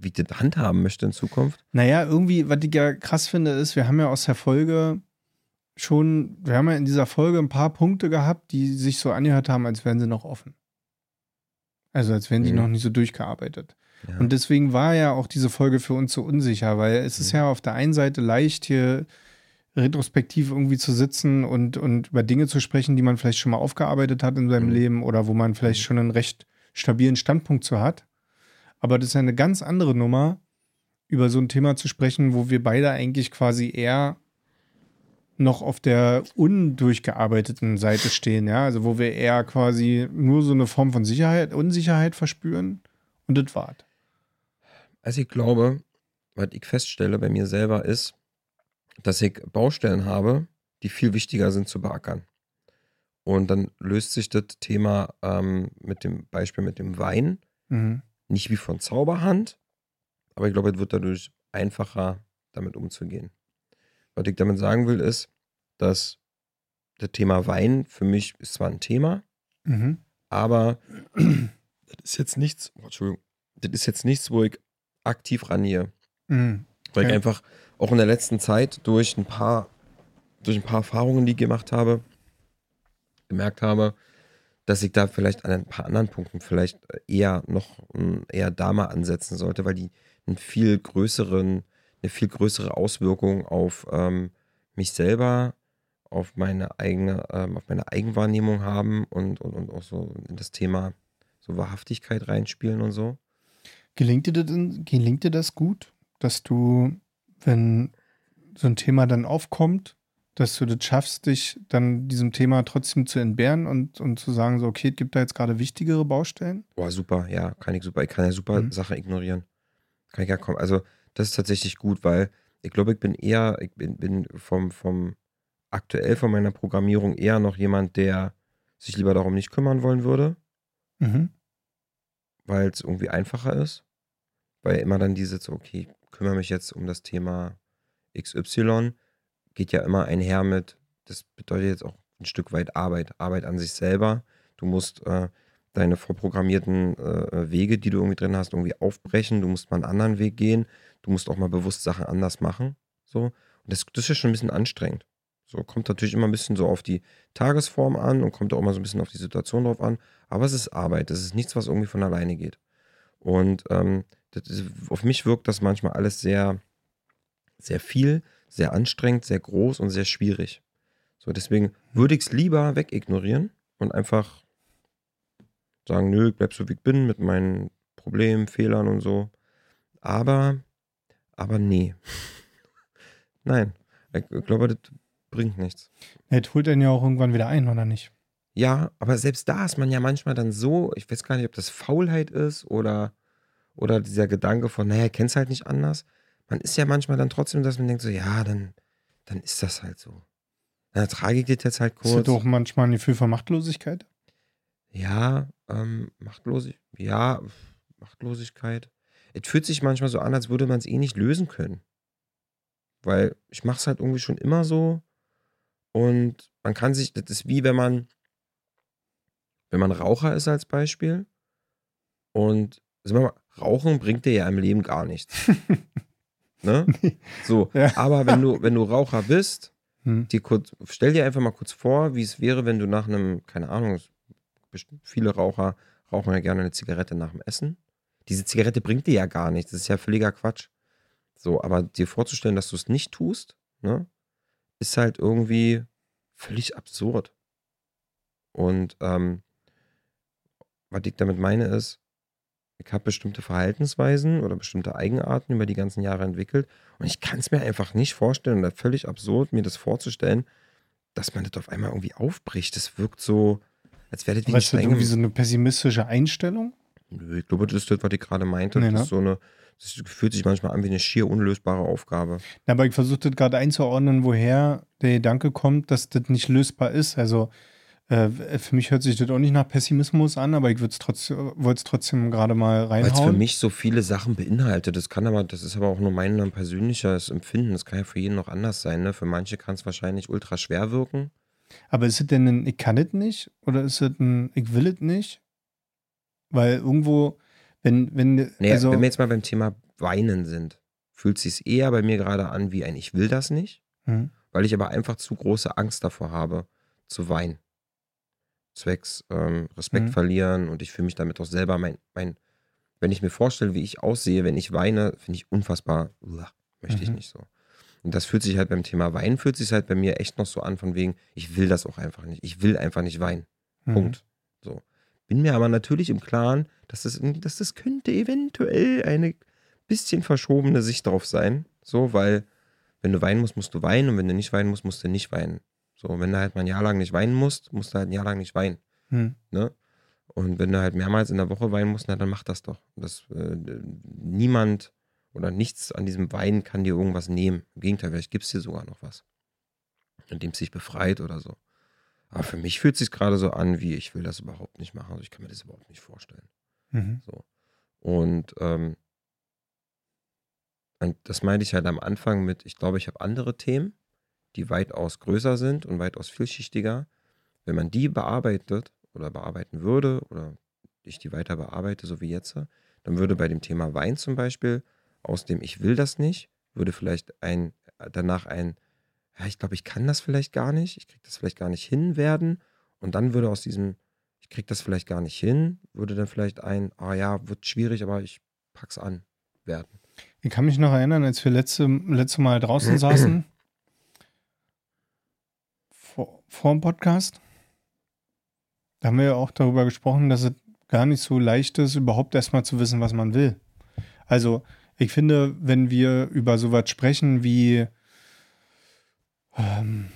wie ich das handhaben möchte in Zukunft. Naja, irgendwie, was ich ja krass finde, ist, wir haben ja aus der Folge schon, wir haben ja in dieser Folge ein paar Punkte gehabt, die sich so angehört haben, als wären sie noch offen. Also als wären die Mhm. noch nicht so durchgearbeitet. Ja. Und deswegen war ja auch diese Folge für uns so unsicher, weil es ist Mhm. ja auf der einen Seite leicht, hier retrospektiv irgendwie zu sitzen und, und über Dinge zu sprechen, die man vielleicht schon mal aufgearbeitet hat in seinem Mhm. Leben oder wo man vielleicht schon einen recht stabilen Standpunkt zu hat. Aber das ist ja eine ganz andere Nummer, über so ein Thema zu sprechen, wo wir beide eigentlich quasi eher noch auf der undurchgearbeiteten Seite stehen, ja, also wo wir eher quasi nur so eine Form von Sicherheit, Unsicherheit verspüren und das war's. Also ich glaube, was ich feststelle bei mir selber ist, dass ich Baustellen habe, die viel wichtiger sind zu beackern. Und dann löst sich das Thema ähm, mit dem Beispiel mit dem Wein Mhm. nicht wie von Zauberhand, aber ich glaube, es wird dadurch einfacher, damit umzugehen. Was ich damit sagen will, ist, dass das Thema Wein für mich ist zwar ein Thema, Mhm. aber das ist jetzt nichts, oh, Entschuldigung, das ist jetzt nichts, wo ich aktiv rangehe. Mhm. Weil ich einfach auch in der letzten Zeit durch ein paar, durch ein paar Erfahrungen, die ich gemacht habe, gemerkt habe, dass ich da vielleicht an ein paar anderen Punkten vielleicht eher noch eher da mal ansetzen sollte, weil die einen viel größeren, eine viel größere Auswirkung auf ähm, mich selber, auf meine eigene, ähm, auf meine Eigenwahrnehmung haben und, und, und auch so in das Thema so Wahrhaftigkeit reinspielen und so. Gelingt dir, das, gelingt dir das gut, dass du, wenn so ein Thema dann aufkommt, dass du das schaffst, dich dann diesem Thema trotzdem zu entbehren und, und zu sagen, so, okay, es gibt da jetzt gerade wichtigere Baustellen? Boah, super, ja, kann ich super. Ich kann ja super Mhm. Sachen ignorieren. Kann ich ja kommen. Also, das ist tatsächlich gut, weil ich glaube, ich bin eher, ich bin, bin vom, vom aktuell von meiner Programmierung eher noch jemand, der sich lieber darum nicht kümmern wollen würde, Mhm. weil es irgendwie einfacher ist. Weil immer dann diese so, okay, ich kümmere mich jetzt um das Thema XY, geht ja immer einher mit, das bedeutet jetzt auch ein Stück weit Arbeit, Arbeit an sich selber. Du musst äh, deine vorprogrammierten äh, Wege, die du irgendwie drin hast, irgendwie aufbrechen. Du musst mal einen anderen Weg gehen. Du musst auch mal bewusst Sachen anders machen. So. Und das, das ist ja schon ein bisschen anstrengend. So kommt natürlich immer ein bisschen so auf die Tagesform an und kommt auch mal so ein bisschen auf die Situation drauf an. Aber es ist Arbeit. Das ist nichts, was irgendwie von alleine geht. Und ähm, ist, auf mich wirkt das manchmal alles sehr, sehr viel, sehr anstrengend, sehr groß und sehr schwierig. So, deswegen würde ich es lieber wegignorieren und einfach sagen, nö, ich bleib so wie ich bin mit meinen Problemen, Fehlern und so. Aber, aber nee. Nein. Ich glaube, das bringt nichts. Es holt dann ja auch irgendwann wieder ein, oder nicht? Ja, aber selbst da ist man ja manchmal dann so, ich weiß gar nicht, ob das Faulheit ist oder, oder dieser Gedanke von, naja, kennst halt nicht anders. Man ist ja manchmal dann trotzdem, dass man denkt so, ja, dann, dann ist das halt so. Dann ertrage ich das jetzt halt Ist kurz. das doch manchmal ein Gefühl von Machtlosigkeit? Ja, ähm, Machtlosigkeit. Ja, Machtlosigkeit. Es fühlt sich manchmal so an, als würde man es eh nicht lösen können. Weil ich mache es halt irgendwie schon immer so. Und man kann sich, das ist wie wenn man, wenn man Raucher ist als Beispiel. Und sagen wir mal, Rauchen bringt dir ja im Leben gar nichts. ne? So, Ja. aber wenn du, wenn du Raucher bist, Hm. dir kurz, stell dir einfach mal kurz vor, wie es wäre, wenn du nach einem, keine Ahnung, bestimmt viele Raucher rauchen ja gerne eine Zigarette nach dem Essen. Diese Zigarette bringt dir ja gar nichts, das ist ja völliger Quatsch. So, aber dir vorzustellen, dass du es nicht tust, ne, ist halt irgendwie völlig absurd. Und ähm, was ich damit meine ist, ich habe bestimmte Verhaltensweisen oder bestimmte Eigenarten über die ganzen Jahre entwickelt und ich kann es mir einfach nicht vorstellen oder völlig absurd, mir das vorzustellen, dass man das auf einmal irgendwie aufbricht. Das wirkt so, als das Aber ein ist das irgendwie so eine pessimistische Einstellung? Nö, ich glaube, das ist das, was ich gerade meinte. Nee, das ne? ist so eine, das fühlt sich manchmal an wie eine schier unlösbare Aufgabe. Ja, aber ich versuche das gerade einzuordnen, woher der Gedanke kommt, dass das nicht lösbar ist. Also äh, für mich hört sich das auch nicht nach Pessimismus an, aber ich wollte es trotzdem gerade mal Weil es für reinhauen. mich so viele Sachen beinhaltet. Das kann aber, das ist aber auch nur mein persönliches Empfinden. Das kann ja für jeden noch anders sein. Ne? Für manche kann es wahrscheinlich ultra schwer wirken. Aber ist es denn ein Ich kann es nicht oder ist es ein Ich will es nicht? Weil irgendwo, Wenn, wenn, Nee, also, wenn wir jetzt mal beim Thema Weinen sind, fühlt sich eher bei mir gerade an wie ein Ich will das nicht, Hm. weil ich aber einfach zu große Angst davor habe, zu weinen. Zwecks ähm, Respekt Mhm. verlieren und ich fühle mich damit auch selber mein, mein, wenn ich mir vorstelle, wie ich aussehe, wenn ich weine, finde ich unfassbar, uah, möchte ich Mhm. nicht so. Und das fühlt sich halt beim Thema Weinen, fühlt sich halt bei mir echt noch so an, von wegen, ich will das auch einfach nicht. Ich will einfach nicht weinen. Mhm. Punkt. So. Bin mir aber natürlich im Klaren, dass das, dass das könnte eventuell eine bisschen verschobene Sicht drauf sein. So, weil wenn du weinen musst, musst du weinen und wenn du nicht weinen musst, musst du nicht weinen. So, wenn du halt mal ein Jahr lang nicht weinen musst, musst du halt ein Jahr lang nicht weinen. Hm. Ne? Und wenn du halt mehrmals in der Woche weinen musst, na, dann mach das doch. Das, äh, niemand oder nichts an diesem Weinen kann dir irgendwas nehmen. Im Gegenteil, vielleicht gibt es dir sogar noch was. Indem es sich befreit oder so. Aber für mich fühlt es sich gerade so an, wie ich will das überhaupt nicht machen. Also ich kann mir das überhaupt nicht vorstellen. Mhm. So. Und, ähm, und das meinte ich halt am Anfang mit, ich glaube, ich habe andere Themen, die weitaus größer sind und weitaus vielschichtiger. Wenn man die bearbeitet oder bearbeiten würde oder ich die weiter bearbeite, so wie jetzt, dann würde bei dem Thema Wein zum Beispiel aus dem Ich will das nicht, würde vielleicht ein, danach ein, ja, ich glaube, ich kann das vielleicht gar nicht, ich kriege das vielleicht gar nicht hin werden. Und dann würde aus diesem, ich kriege das vielleicht gar nicht hin, würde dann vielleicht ein, ah ja, wird schwierig, aber ich pack's an werden. Ich kann mich noch erinnern, als wir letzte, letzte Mal draußen saßen, vor, vor dem Podcast, da haben wir ja auch darüber gesprochen, dass es gar nicht so leicht ist, überhaupt erstmal zu wissen, was man will. Also, ich finde, wenn wir über sowas sprechen wie, ähm,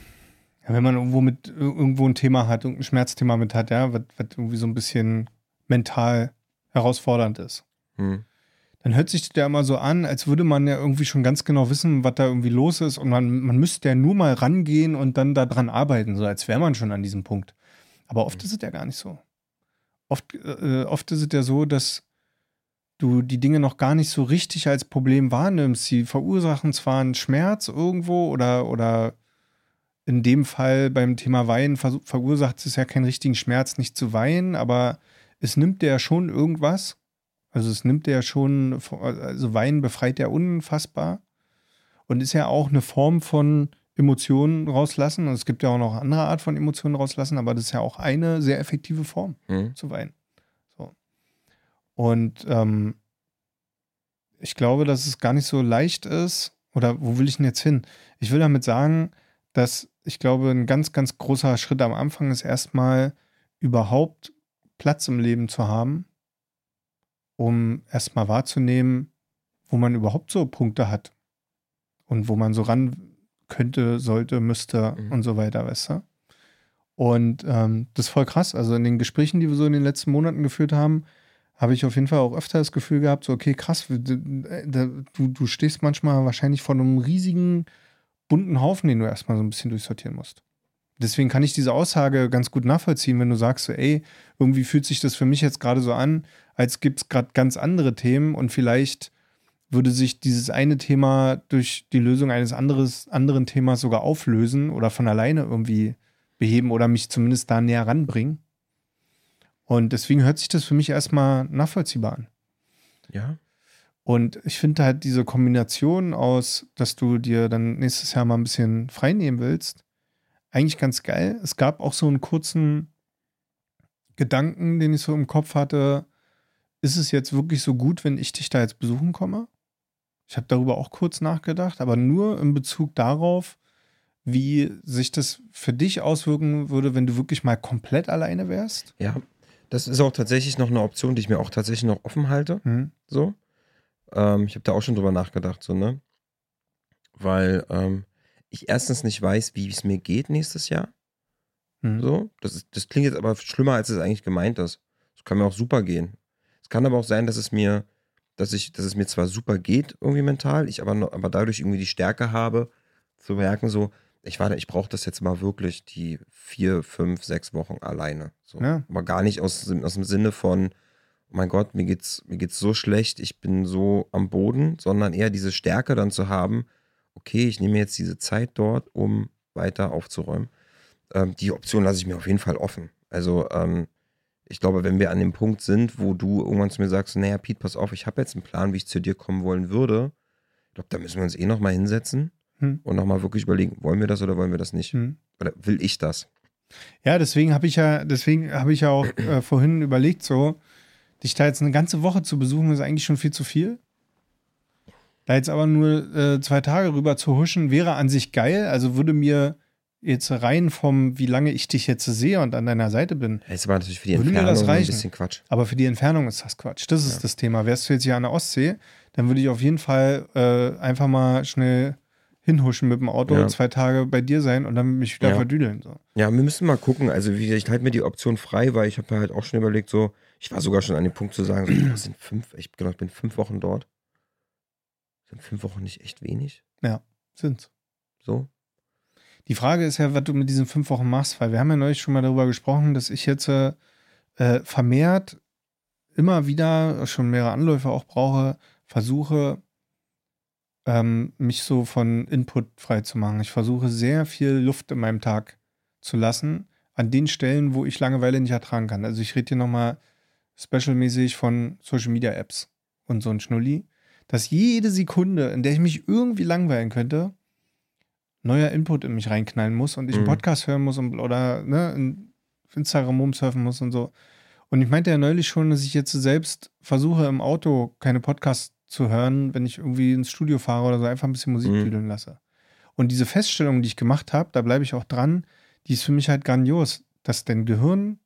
wenn man irgendwo mit irgendwo ein Thema hat, irgendein Schmerzthema mit hat, ja, was, was irgendwie so ein bisschen mental herausfordernd ist Hm. dann hört sich ja immer so an, als würde man ja irgendwie schon ganz genau wissen, was da irgendwie los ist und man, man müsste ja nur mal rangehen und dann daran arbeiten, so als wäre man schon an diesem Punkt. Aber oft ist es ja gar nicht so. Oft, äh, oft ist es ja so, dass du die Dinge noch gar nicht so richtig als Problem wahrnimmst. Sie verursachen zwar einen Schmerz irgendwo oder, oder in dem Fall beim Thema Weinen ver verursacht es ja keinen richtigen Schmerz, nicht zu weinen, aber es nimmt dir ja schon irgendwas. Also es nimmt ja schon, also Wein befreit ja unfassbar und ist ja auch eine Form von Emotionen rauslassen. Und es gibt ja auch noch andere Art von Emotionen rauslassen, aber das ist ja auch eine sehr effektive Form Hm. zu weinen. Und ähm, ich glaube, dass es gar nicht so leicht ist, oder wo will ich denn jetzt hin? Ich will damit sagen, dass ich glaube, ein ganz, ganz großer Schritt am Anfang ist erstmal überhaupt Platz im Leben zu haben, um erstmal wahrzunehmen, wo man überhaupt so Punkte hat und wo man so ran könnte, sollte, müsste Mhm. und so weiter, weißt du? Und ähm, das ist voll krass. Also in den Gesprächen, die wir so in den letzten Monaten geführt haben, habe ich auf jeden Fall auch öfter das Gefühl gehabt, so, okay, krass, du, du, du stehst manchmal wahrscheinlich vor einem riesigen, bunten Haufen, den du erstmal so ein bisschen durchsortieren musst. Deswegen kann ich diese Aussage ganz gut nachvollziehen, wenn du sagst, so, ey, irgendwie fühlt sich das für mich jetzt gerade so an, als gibt es gerade ganz andere Themen und vielleicht würde sich dieses eine Thema durch die Lösung eines anderes, anderen Themas sogar auflösen oder von alleine irgendwie beheben oder mich zumindest da näher ranbringen. Und deswegen hört sich das für mich erstmal nachvollziehbar an. Ja. Und ich finde halt diese Kombination aus, dass du dir dann nächstes Jahr mal ein bisschen frei nehmen willst, eigentlich ganz geil. Es gab auch so einen kurzen Gedanken, den ich so im Kopf hatte. Ist es jetzt wirklich so gut, wenn ich dich da jetzt besuchen komme? Ich habe darüber auch kurz nachgedacht, aber nur in Bezug darauf, wie sich das für dich auswirken würde, wenn du wirklich mal komplett alleine wärst. Ja. Das ist auch tatsächlich noch eine Option, die ich mir auch tatsächlich noch offen halte. Mhm. So. Ähm, ich habe da auch schon drüber nachgedacht, so, ne? Weil ähm, ich erstens nicht weiß, wie es mir geht nächstes Jahr. Mhm. So. Das, ist, das klingt jetzt aber schlimmer, als es eigentlich gemeint ist. Es kann mir auch super gehen. Es kann aber auch sein, dass es mir, dass ich, dass es mir zwar super geht, irgendwie mental, ich aber, noch, aber dadurch irgendwie die Stärke habe, zu merken, so, ich war, ich brauche das jetzt mal wirklich die vier, fünf, sechs Wochen alleine. So. Ja. Aber gar nicht aus, aus dem Sinne von, oh mein Gott, mir geht's, mir geht's so schlecht, ich bin so am Boden, sondern eher diese Stärke dann zu haben, okay, ich nehme jetzt diese Zeit dort, um weiter aufzuräumen. Ähm, die Option lasse ich mir auf jeden Fall offen. Also ähm, ich glaube, wenn wir an dem Punkt sind, wo du irgendwann zu mir sagst, naja, Pete, pass auf, ich habe jetzt einen Plan, wie ich zu dir kommen wollen würde, ich glaube, da müssen wir uns eh nochmal hinsetzen Hm. und nochmal wirklich überlegen, wollen wir das oder wollen wir das nicht? Hm. Oder will ich das? Ja, deswegen habe ich ja, deswegen habe ich ja auch äh, vorhin überlegt, so, dich da jetzt eine ganze Woche zu besuchen, ist eigentlich schon viel zu viel. Da jetzt aber nur äh, zwei Tage rüber zu huschen, wäre an sich geil. Also würde mir jetzt rein vom, wie lange ich dich jetzt sehe und an deiner Seite bin. Das war natürlich für die Würde Entfernung das ein bisschen Quatsch. Aber für die Entfernung ist das Quatsch. Das ist Ja. das Thema. Wärst du jetzt hier an der Ostsee, dann würde ich auf jeden Fall äh, einfach mal schnell hinhuschen mit dem Auto, Ja. zwei Tage bei dir sein und dann mich wieder Ja. verdüdeln. So. Ja, wir müssen mal gucken. Also, wie gesagt, ich halte mir die Option frei, weil ich habe halt auch schon überlegt, so, ich war sogar schon an dem Punkt zu sagen, so, das sind fünf, ich, genau, ich bin fünf Wochen dort. Sind fünf Wochen nicht echt wenig? Sind's. So? Die Frage ist ja, was du mit diesen fünf Wochen machst, weil wir haben ja neulich schon mal darüber gesprochen, dass ich jetzt äh, äh, vermehrt immer wieder schon mehrere Anläufe auch brauche, versuche, ähm, mich so von Input frei zu machen. Ich versuche sehr viel Luft in meinem Tag zu lassen, an den Stellen, wo ich Langeweile nicht ertragen kann. Also ich rede hier nochmal specialmäßig von Social Media Apps und so ein Schnulli, dass jede Sekunde, in der ich mich irgendwie langweilen könnte, neuer Input in mich reinknallen muss und ich einen Mhm. Podcast hören muss und, oder ne, in Instagram rumsurfen muss und so. Und ich meinte ja neulich schon, dass ich jetzt selbst versuche, im Auto keine Podcasts zu hören, wenn ich irgendwie ins Studio fahre oder so, einfach ein bisschen Musik Mhm. düdeln lasse. Und diese Feststellung, die ich gemacht habe, da bleibe ich auch dran, die ist für mich halt grandios, dass dein Gehirn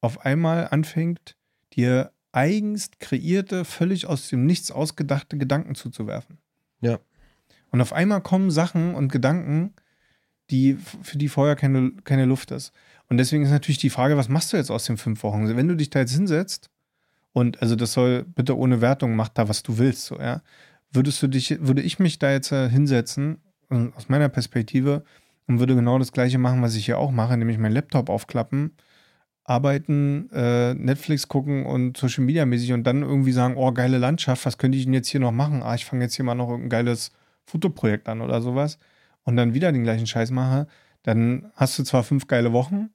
auf einmal anfängt, dir eigens kreierte, völlig aus dem Nichts ausgedachte Gedanken zuzuwerfen. Ja. Und auf einmal kommen Sachen und Gedanken, die, für die vorher keine, keine Luft ist. Und deswegen ist natürlich die Frage, was machst du jetzt aus den fünf Wochen? Wenn du dich da jetzt hinsetzt, und also das soll bitte ohne Wertung, mach da, was du willst, so, ja. Würdest du dich, würde ich mich da jetzt äh, hinsetzen, äh, aus meiner Perspektive, und würde genau das Gleiche machen, was ich hier auch mache, nämlich meinen Laptop aufklappen, arbeiten, äh, Netflix gucken und Social Media mäßig und dann irgendwie sagen, oh, geile Landschaft, was könnte ich denn jetzt hier noch machen? Ah, ich fange jetzt hier mal noch ein geiles Fotoprojekt an oder sowas und dann wieder den gleichen Scheiß mache, dann hast du zwar fünf geile Wochen,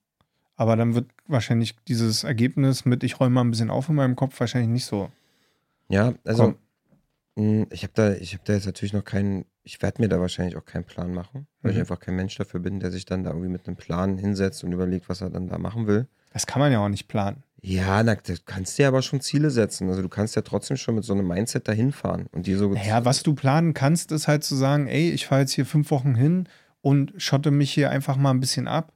aber dann wird wahrscheinlich dieses Ergebnis mit, ich räume mal ein bisschen auf in meinem Kopf, wahrscheinlich nicht so. Ja, also, kommen. mh, ich habe da, ich habe da jetzt natürlich noch keinen, ich werde mir da wahrscheinlich auch keinen Plan machen, weil ich Mhm. einfach kein Mensch dafür bin, der sich dann da irgendwie mit einem Plan hinsetzt und überlegt, was er dann da machen will. Das kann man ja auch nicht planen. Ja, na, du kannst dir aber schon Ziele setzen. Also du kannst ja trotzdem schon mit so einem Mindset dahin fahren und dir so. Naja, was du planen kannst, ist halt zu sagen, ey, ich fahre jetzt hier fünf Wochen hin und schotte mich hier einfach mal ein bisschen ab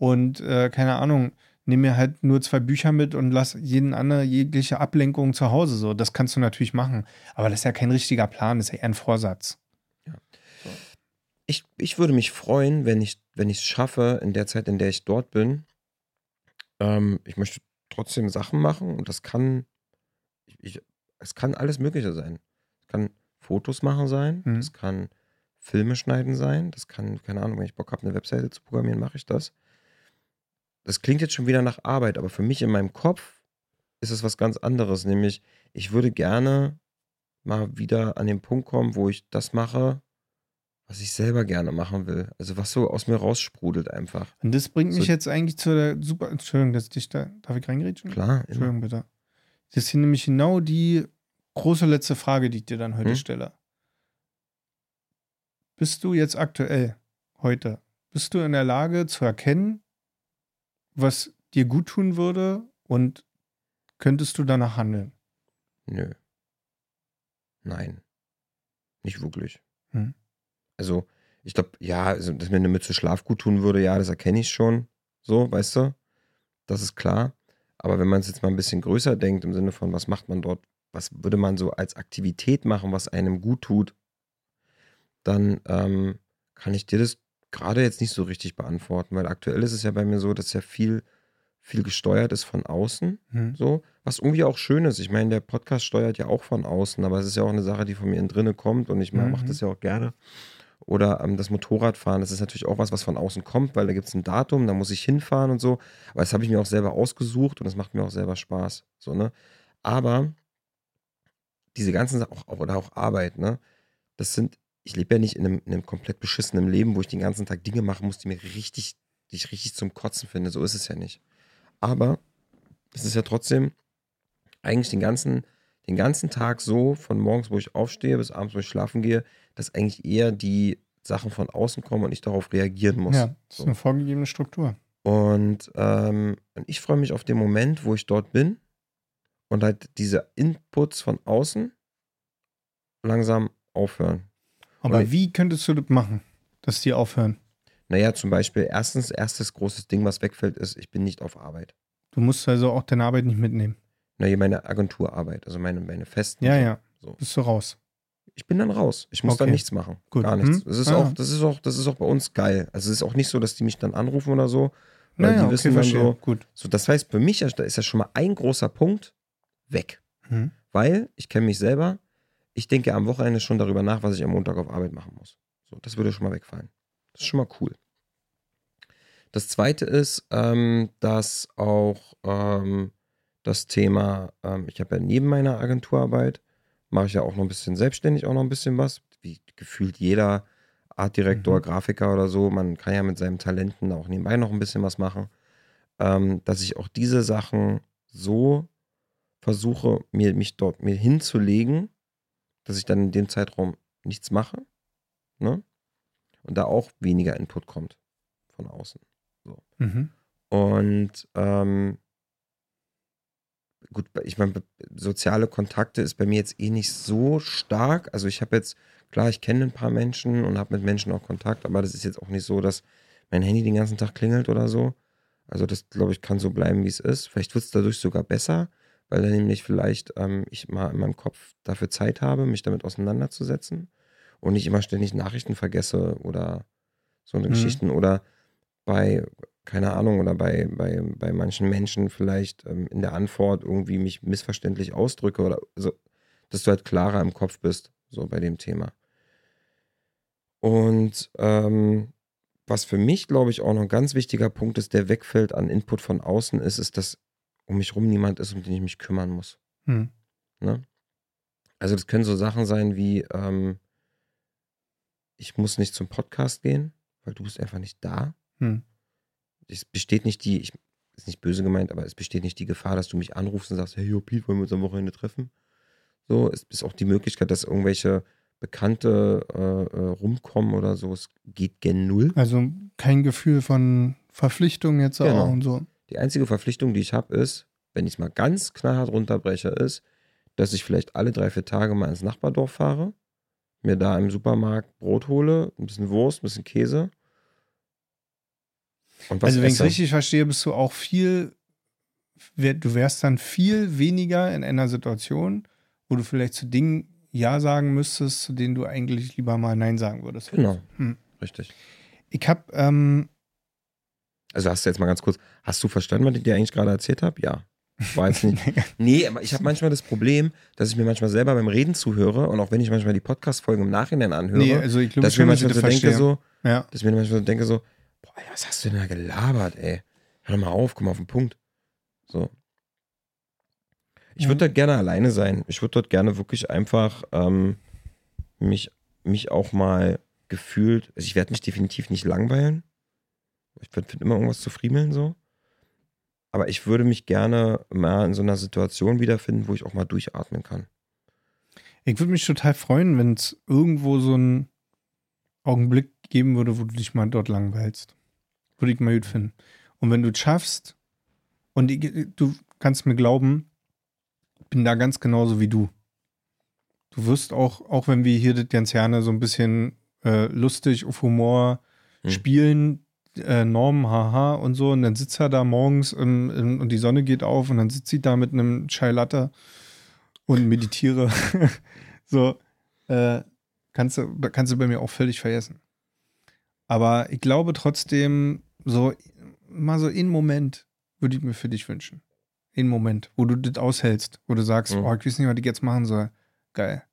und äh, keine Ahnung, nehme mir halt nur zwei Bücher mit und lass jeden anderen jegliche Ablenkung zu Hause so. Das kannst du natürlich machen. Aber das ist ja kein richtiger Plan, das ist ja eher ein Vorsatz. Ich, ich würde mich freuen, wenn ich wenn ich es schaffe, in der Zeit, in der ich dort bin. Ähm, ich möchte trotzdem Sachen machen und das kann, ich, ich, es kann alles Mögliche sein. Es kann Fotos machen sein, Mhm. das kann Filme schneiden sein, das kann, keine Ahnung, wenn ich Bock habe, eine Webseite zu programmieren, mache ich das. Das klingt jetzt schon wieder nach Arbeit, aber für mich in meinem Kopf ist es was ganz anderes, nämlich ich würde gerne mal wieder an den Punkt kommen, wo ich das mache, was ich selber gerne machen will. Also was so aus mir raussprudelt einfach. Und das bringt mich So- jetzt eigentlich zu der super, Entschuldigung, dass ich dich da, darf ich reingrätschen? Klar, immer. Entschuldigung, bitte. Das ist hier nämlich genau die große letzte Frage, die ich dir dann heute Hm? stelle. Bist du jetzt aktuell, heute, bist du in der Lage zu erkennen, was dir gut tun würde und könntest du danach handeln? Nö. Nein. Nicht wirklich. Hm. Also, ich glaube, ja, also, dass mir eine Mütze Schlaf gut tun würde, ja, das erkenne ich schon. So, weißt du? Das ist klar. Aber wenn man es jetzt mal ein bisschen größer denkt, im Sinne von, was macht man dort, was würde man so als Aktivität machen, was einem gut tut, dann ähm, kann ich dir das gerade jetzt nicht so richtig beantworten, weil aktuell ist es ja bei mir so, dass ja viel, viel gesteuert ist von außen. Hm. So, was irgendwie auch schön ist. Ich meine, der Podcast steuert ja auch von außen, aber es ist ja auch eine Sache, die von mir innen drinne kommt und ich Mhm. mache das ja auch gerne. Oder ähm, das Motorradfahren, das ist natürlich auch was, was von außen kommt, weil da gibt es ein Datum, da muss ich hinfahren und so. Aber das habe ich mir auch selber ausgesucht und das macht mir auch selber Spaß. So, ne? Aber diese ganzen Sachen, auch, oder auch Arbeit, ne? Das sind, ich lebe ja nicht in einem, in einem komplett beschissenen Leben, wo ich den ganzen Tag Dinge machen muss, die mir richtig, die ich richtig zum Kotzen finde. So ist es ja nicht. Aber das ist ja trotzdem eigentlich den ganzen, den ganzen Tag so, von morgens, wo ich aufstehe, bis abends, wo ich schlafen gehe, dass eigentlich eher die Sachen von außen kommen und ich darauf reagieren muss. Ja, das ist So. eine vorgegebene Struktur. Und ähm, und ich freue mich auf den Moment, wo ich dort bin und halt diese Inputs von außen langsam aufhören. Aber Und- wie könntest du das machen, dass die aufhören? Naja, zum Beispiel, erstens, erstes großes Ding, was wegfällt, ist, ich bin nicht auf Arbeit. Du musst also auch deine Arbeit nicht mitnehmen. Naja, meine Agenturarbeit, also meine, meine festen. Ja, ja. So. Bist du raus. Ich bin dann raus. Ich muss dann Okay. nichts machen. Gut. Gar nichts. Hm? Das ist, Ah. auch, das, ist auch, das ist auch bei uns geil. Also es ist auch nicht so, dass die mich dann anrufen oder so. Weil Naja, die okay, wissen dann verstehe. so, Gut. so. Das heißt, für mich da ist ja schon mal ein großer Punkt weg. Hm. Weil ich kenne mich selber. Ich denke am Wochenende schon darüber nach, was ich am Montag auf Arbeit machen muss. So, das würde schon mal wegfallen. Das ist schon mal cool. Das zweite ist, ähm, dass auch ähm, das Thema, ähm, ich habe ja neben meiner Agenturarbeit, mache ich ja auch noch ein bisschen selbstständig, auch noch ein bisschen was. Wie gefühlt jeder Artdirektor, Mhm. Grafiker oder so, man kann ja mit seinen Talenten auch nebenbei noch ein bisschen was machen. Ähm, dass ich auch diese Sachen so versuche, mir, mich dort mir hinzulegen, dass ich dann in dem Zeitraum nichts mache. Ne? Und da auch weniger Input kommt von außen. Mhm. Und ähm, gut, ich meine, soziale Kontakte ist bei mir jetzt eh nicht so stark. Also ich habe jetzt, klar, ich kenne ein paar Menschen und habe mit Menschen auch Kontakt, aber das ist jetzt auch nicht so, dass mein Handy den ganzen Tag klingelt oder so. Also das, glaube ich, kann so bleiben, wie es ist. Vielleicht wird es dadurch sogar besser, weil dann nämlich vielleicht ähm, ich mal in meinem Kopf dafür Zeit habe, mich damit auseinanderzusetzen und nicht immer ständig Nachrichten vergesse oder so eine Mhm. Geschichten oder bei, keine Ahnung, oder bei, bei, bei manchen Menschen vielleicht ähm, in der Antwort irgendwie mich missverständlich ausdrücke oder so, dass du halt klarer im Kopf bist, so bei dem Thema. Und ähm, was für mich, glaube ich, auch noch ein ganz wichtiger Punkt ist, der wegfällt an Input von außen, ist, ist, dass um mich rum niemand ist, um den ich mich kümmern muss. Hm. Ne? Also das können so Sachen sein wie, ähm, ich muss nicht zum Podcast gehen, weil du bist einfach nicht da. Hm. Es besteht nicht die, ich, ist nicht böse gemeint, aber es besteht nicht die Gefahr, dass du mich anrufst und sagst, hey, yo, Pete, wollen wir uns am Wochenende treffen? So, es ist auch die Möglichkeit, dass irgendwelche Bekannte äh, äh, rumkommen oder so. Es geht gen Null. Also kein Gefühl von Verpflichtung jetzt Genau. auch und so. Die einzige Verpflichtung, die ich habe, ist, wenn ich es mal ganz knallhart runterbreche, ist, dass ich vielleicht alle drei, vier Tage mal ins Nachbardorf fahre, mir da im Supermarkt Brot hole, ein bisschen Wurst, ein bisschen Käse. Und was Also wenn ich es richtig verstehe, bist du auch viel, du wärst dann viel weniger in einer Situation, wo du vielleicht zu Dingen Ja sagen müsstest, zu denen du eigentlich lieber mal Nein sagen würdest. Genau, Hm. richtig. Ich habe, ähm, Also hast du jetzt mal ganz kurz, hast du verstanden, was ich dir eigentlich gerade erzählt habe? Ja. War jetzt nicht. Nee, aber ich habe manchmal das Problem, dass ich mir manchmal selber beim Reden zuhöre und auch wenn ich manchmal die Podcast-Folgen im Nachhinein anhöre, nee, also ich glaube dass ich mir manchmal so denke, so, ja. dass ich mir manchmal so denke, so, boah, was hast du denn da gelabert, ey? Hör doch mal auf, komm auf den Punkt. So. Ich würde Ja. dort gerne alleine sein. Ich würde dort gerne wirklich einfach ähm, mich, mich auch mal gefühlt, also ich werde mich definitiv nicht langweilen. Ich würde immer irgendwas zu friemeln so. Aber ich würde mich gerne mal in so einer Situation wiederfinden, wo ich auch mal durchatmen kann. Ich würde mich total freuen, wenn es irgendwo so einen Augenblick geben würde, wo du dich mal dort langweilst. Würde ich mal gut finden. Und wenn du es schaffst, und ich, du kannst mir glauben, ich bin da ganz genauso wie du. Du wirst auch, auch wenn wir hier das ganz gerne so ein bisschen äh, lustig auf Humor Hm. spielen, äh, Norm, haha und so, und dann sitzt er da morgens im, im, und die Sonne geht auf und dann sitzt sie da mit einem Chai Latte und meditiere. so, äh, kannst, du, kannst du bei mir auch völlig vergessen. Aber ich glaube trotzdem, so mal so in Moment würde ich mir für dich wünschen. In Moment, wo du das aushältst, wo du sagst, Mhm. oh, ich weiß nicht, was ich jetzt machen soll. Geil.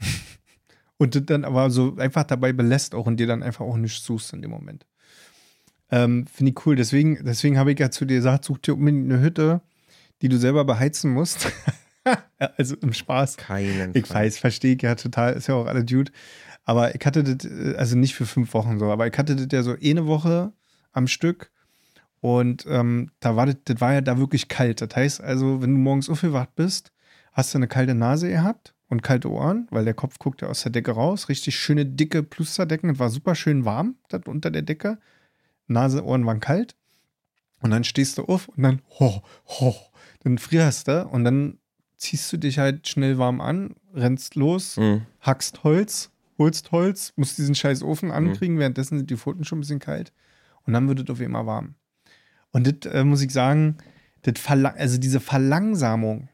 und das dann aber so einfach dabei belässt auch und dir dann einfach auch nichts suchst in dem Moment. Ähm, Finde ich cool. Deswegen, deswegen habe ich ja zu dir gesagt, such dir unbedingt eine Hütte, die du selber beheizen musst. also im Spaß. Keinen Ich Fall. weiß, verstehe ich ja total, ist ja auch alle Dude. Aber ich hatte das, äh, also nicht für fünf Wochen so, aber ich hatte das ja so eine Woche am Stück Und ähm, da war das, das war ja da wirklich kalt. Das heißt also, wenn du morgens aufgewacht bist, hast du eine kalte Nase gehabt und kalte Ohren, weil der Kopf guckt ja aus der Decke raus. Richtig schöne, dicke Plusterdecken. Es war super schön warm das unter der Decke. Nase, Ohren waren kalt. Und dann stehst du auf und dann, ho, ho, dann frierst du und dann ziehst du dich halt schnell warm an, rennst los, Mhm. hackst Holz, holst Holz, musst diesen scheiß Ofen ankriegen, währenddessen sind die Pfoten schon ein bisschen kalt und dann wird es auf einmal warm. Und das äh, muss ich sagen, also diese Verlangsamung,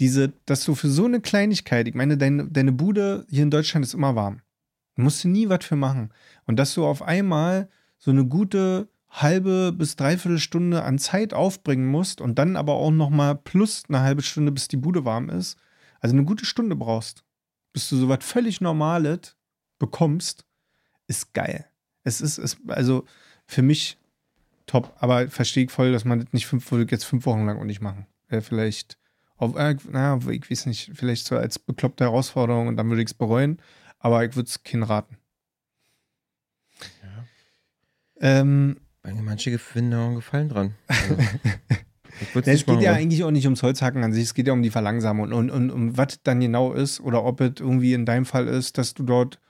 diese, dass du für so eine Kleinigkeit, ich meine, deine, deine Bude hier in Deutschland ist immer warm. Musst du nie was für machen. Und dass du auf einmal so eine gute halbe bis dreiviertel Stunde an Zeit aufbringen musst und dann aber auch noch mal plus eine halbe Stunde, bis die Bude warm ist. Also eine gute Stunde brauchst, bis du sowas völlig Normales bekommst, ist geil. Es ist, ist also für mich top, aber verstehe ich voll, dass man das nicht fünf, jetzt fünf Wochen lang auch nicht machen. Wäre vielleicht, auf, äh, naja, ich weiß nicht, vielleicht so als bekloppte Herausforderung und dann würde ich es bereuen, aber ich würde es keinen raten. Ähm, Manche finden auch einen Gefallen dran. Also, Ja, es geht ja eigentlich auch nicht ums Holzhacken an sich, es geht ja um die Verlangsamung und, und um was dann genau ist oder ob es irgendwie in deinem Fall ist, dass du dort,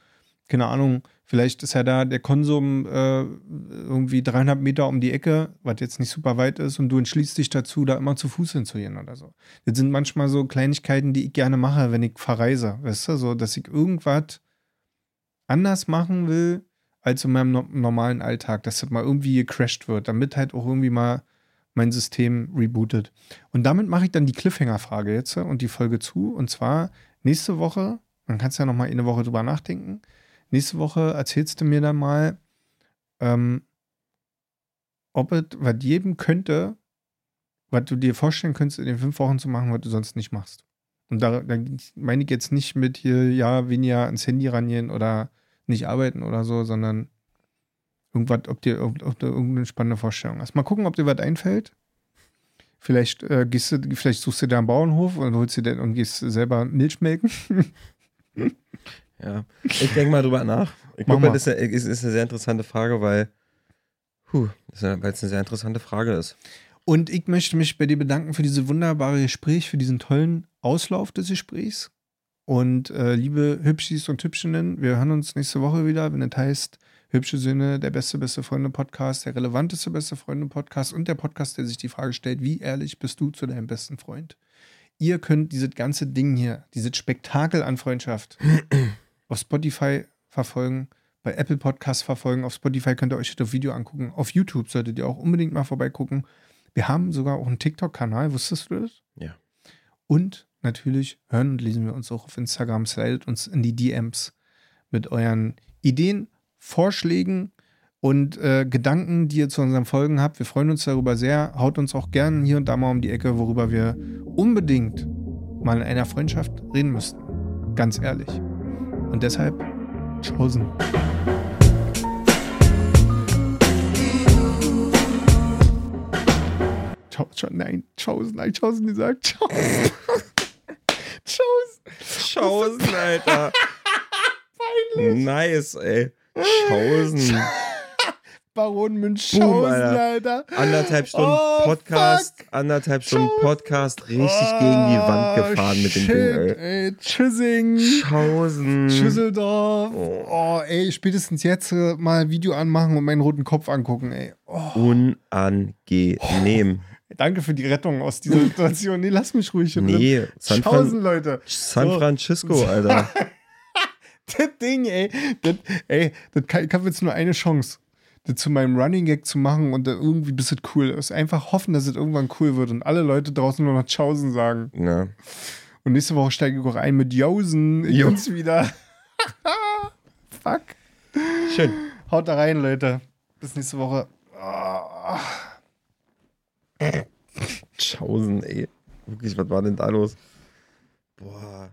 keine Ahnung, vielleicht ist ja da der Konsum äh, irgendwie 300 Meter um die Ecke, was jetzt nicht super weit ist und du entschließt dich dazu, da immer zu Fuß hinzugehen oder so. Das sind manchmal so Kleinigkeiten, die ich gerne mache, wenn ich verreise, weißt du, so, dass ich irgendwas anders machen will als in meinem no normalen Alltag, dass das mal irgendwie gecrashed wird, damit halt auch irgendwie mal mein System rebootet. Und damit mache ich dann die Cliffhanger-Frage jetzt und die Folge zu. Und zwar nächste Woche, man kann es ja noch mal eine Woche drüber nachdenken. Nächste Woche erzählst du mir dann mal, ähm, ob es was geben könnte, was du dir vorstellen könntest, in den fünf Wochen zu machen, was du sonst nicht machst. Und da, da meine ich jetzt nicht mit hier, ja, weniger ans Handy rangehen oder nicht arbeiten oder so, sondern irgendwas, ob dir ob, ob du irgendeine spannende Vorstellung hast. Mal gucken, ob dir was einfällt. Vielleicht äh, gehst du, vielleicht suchst du da einen Bauernhof und holst dir den und gehst selber Milch melken. Ja, ich denke mal drüber nach. Ich glaube, mal. das ist eine, ist, ist eine sehr interessante Frage, weil weil es eine sehr interessante Frage ist. Und ich möchte mich bei dir bedanken für dieses wunderbare Gespräch, für diesen tollen Auslauf des Gesprächs. Und äh, liebe Hübschis und Hübschinnen, wir hören uns nächste Woche wieder, wenn es heißt Hübsche Söhne, der beste, beste Freunde-Podcast, der relevanteste, beste Freunde-Podcast und der Podcast, der sich die Frage stellt, wie ehrlich bist du zu deinem besten Freund? Ihr könnt dieses ganze Ding hier, dieses Spektakel an Freundschaft auf Spotify verfolgen, bei Apple Podcasts verfolgen. Auf Spotify könnt ihr euch das Video angucken. Auf YouTube solltet ihr auch unbedingt mal vorbeigucken. Wir haben sogar auch einen TikTok-Kanal, wusstest du das? Ja. Und natürlich hören und lesen wir uns auch auf Instagram. Slidet uns in die DMs mit euren Ideen, Vorschlägen und äh, Gedanken, die ihr zu unseren Folgen habt. Wir freuen uns darüber sehr. Haut uns auch gern hier und da mal um die Ecke, worüber wir unbedingt mal in einer Freundschaft reden müssten. Ganz ehrlich. Und deshalb, Chosen. Cho- Cho- Nein, Chosen, nein, Chosen gesagt. Chosen. Chosen. Schausen, Alter. Nice, ey. Schausen. Baron Münchhausen, Boom, Alter. Alter. Anderthalb Stunden Oh, Podcast, fuck. anderthalb Stunden Podcast, richtig gegen die Wand gefahren mit dem Oh, shit, Ding, ey. ey. Tschüssing. Schausen. Schüsseldorf. Oh. Oh. ey, spätestens jetzt äh, mal ein Video anmachen und meinen roten Kopf angucken, ey. Oh, Unangenehm. Danke für die Rettung aus dieser Situation. Nee, lass mich ruhig. hier. Nee, San, Fran Leute. San So. Francisco, Alter. Das Ding, ey. Das, ey, das kann, ich habe jetzt nur eine Chance, das zu meinem Running Gag zu machen und irgendwie, bis es cool ist. Einfach hoffen, dass es irgendwann cool wird und alle Leute draußen nur noch Tschaußen sagen. Na, Und nächste Woche steige ich auch ein mit Jausen. Ich bin's wieder. Fuck. schön. Haut da rein, Leute. Bis nächste Woche. Ah. Schausen, ey. Wirklich, was war denn da los? Boah.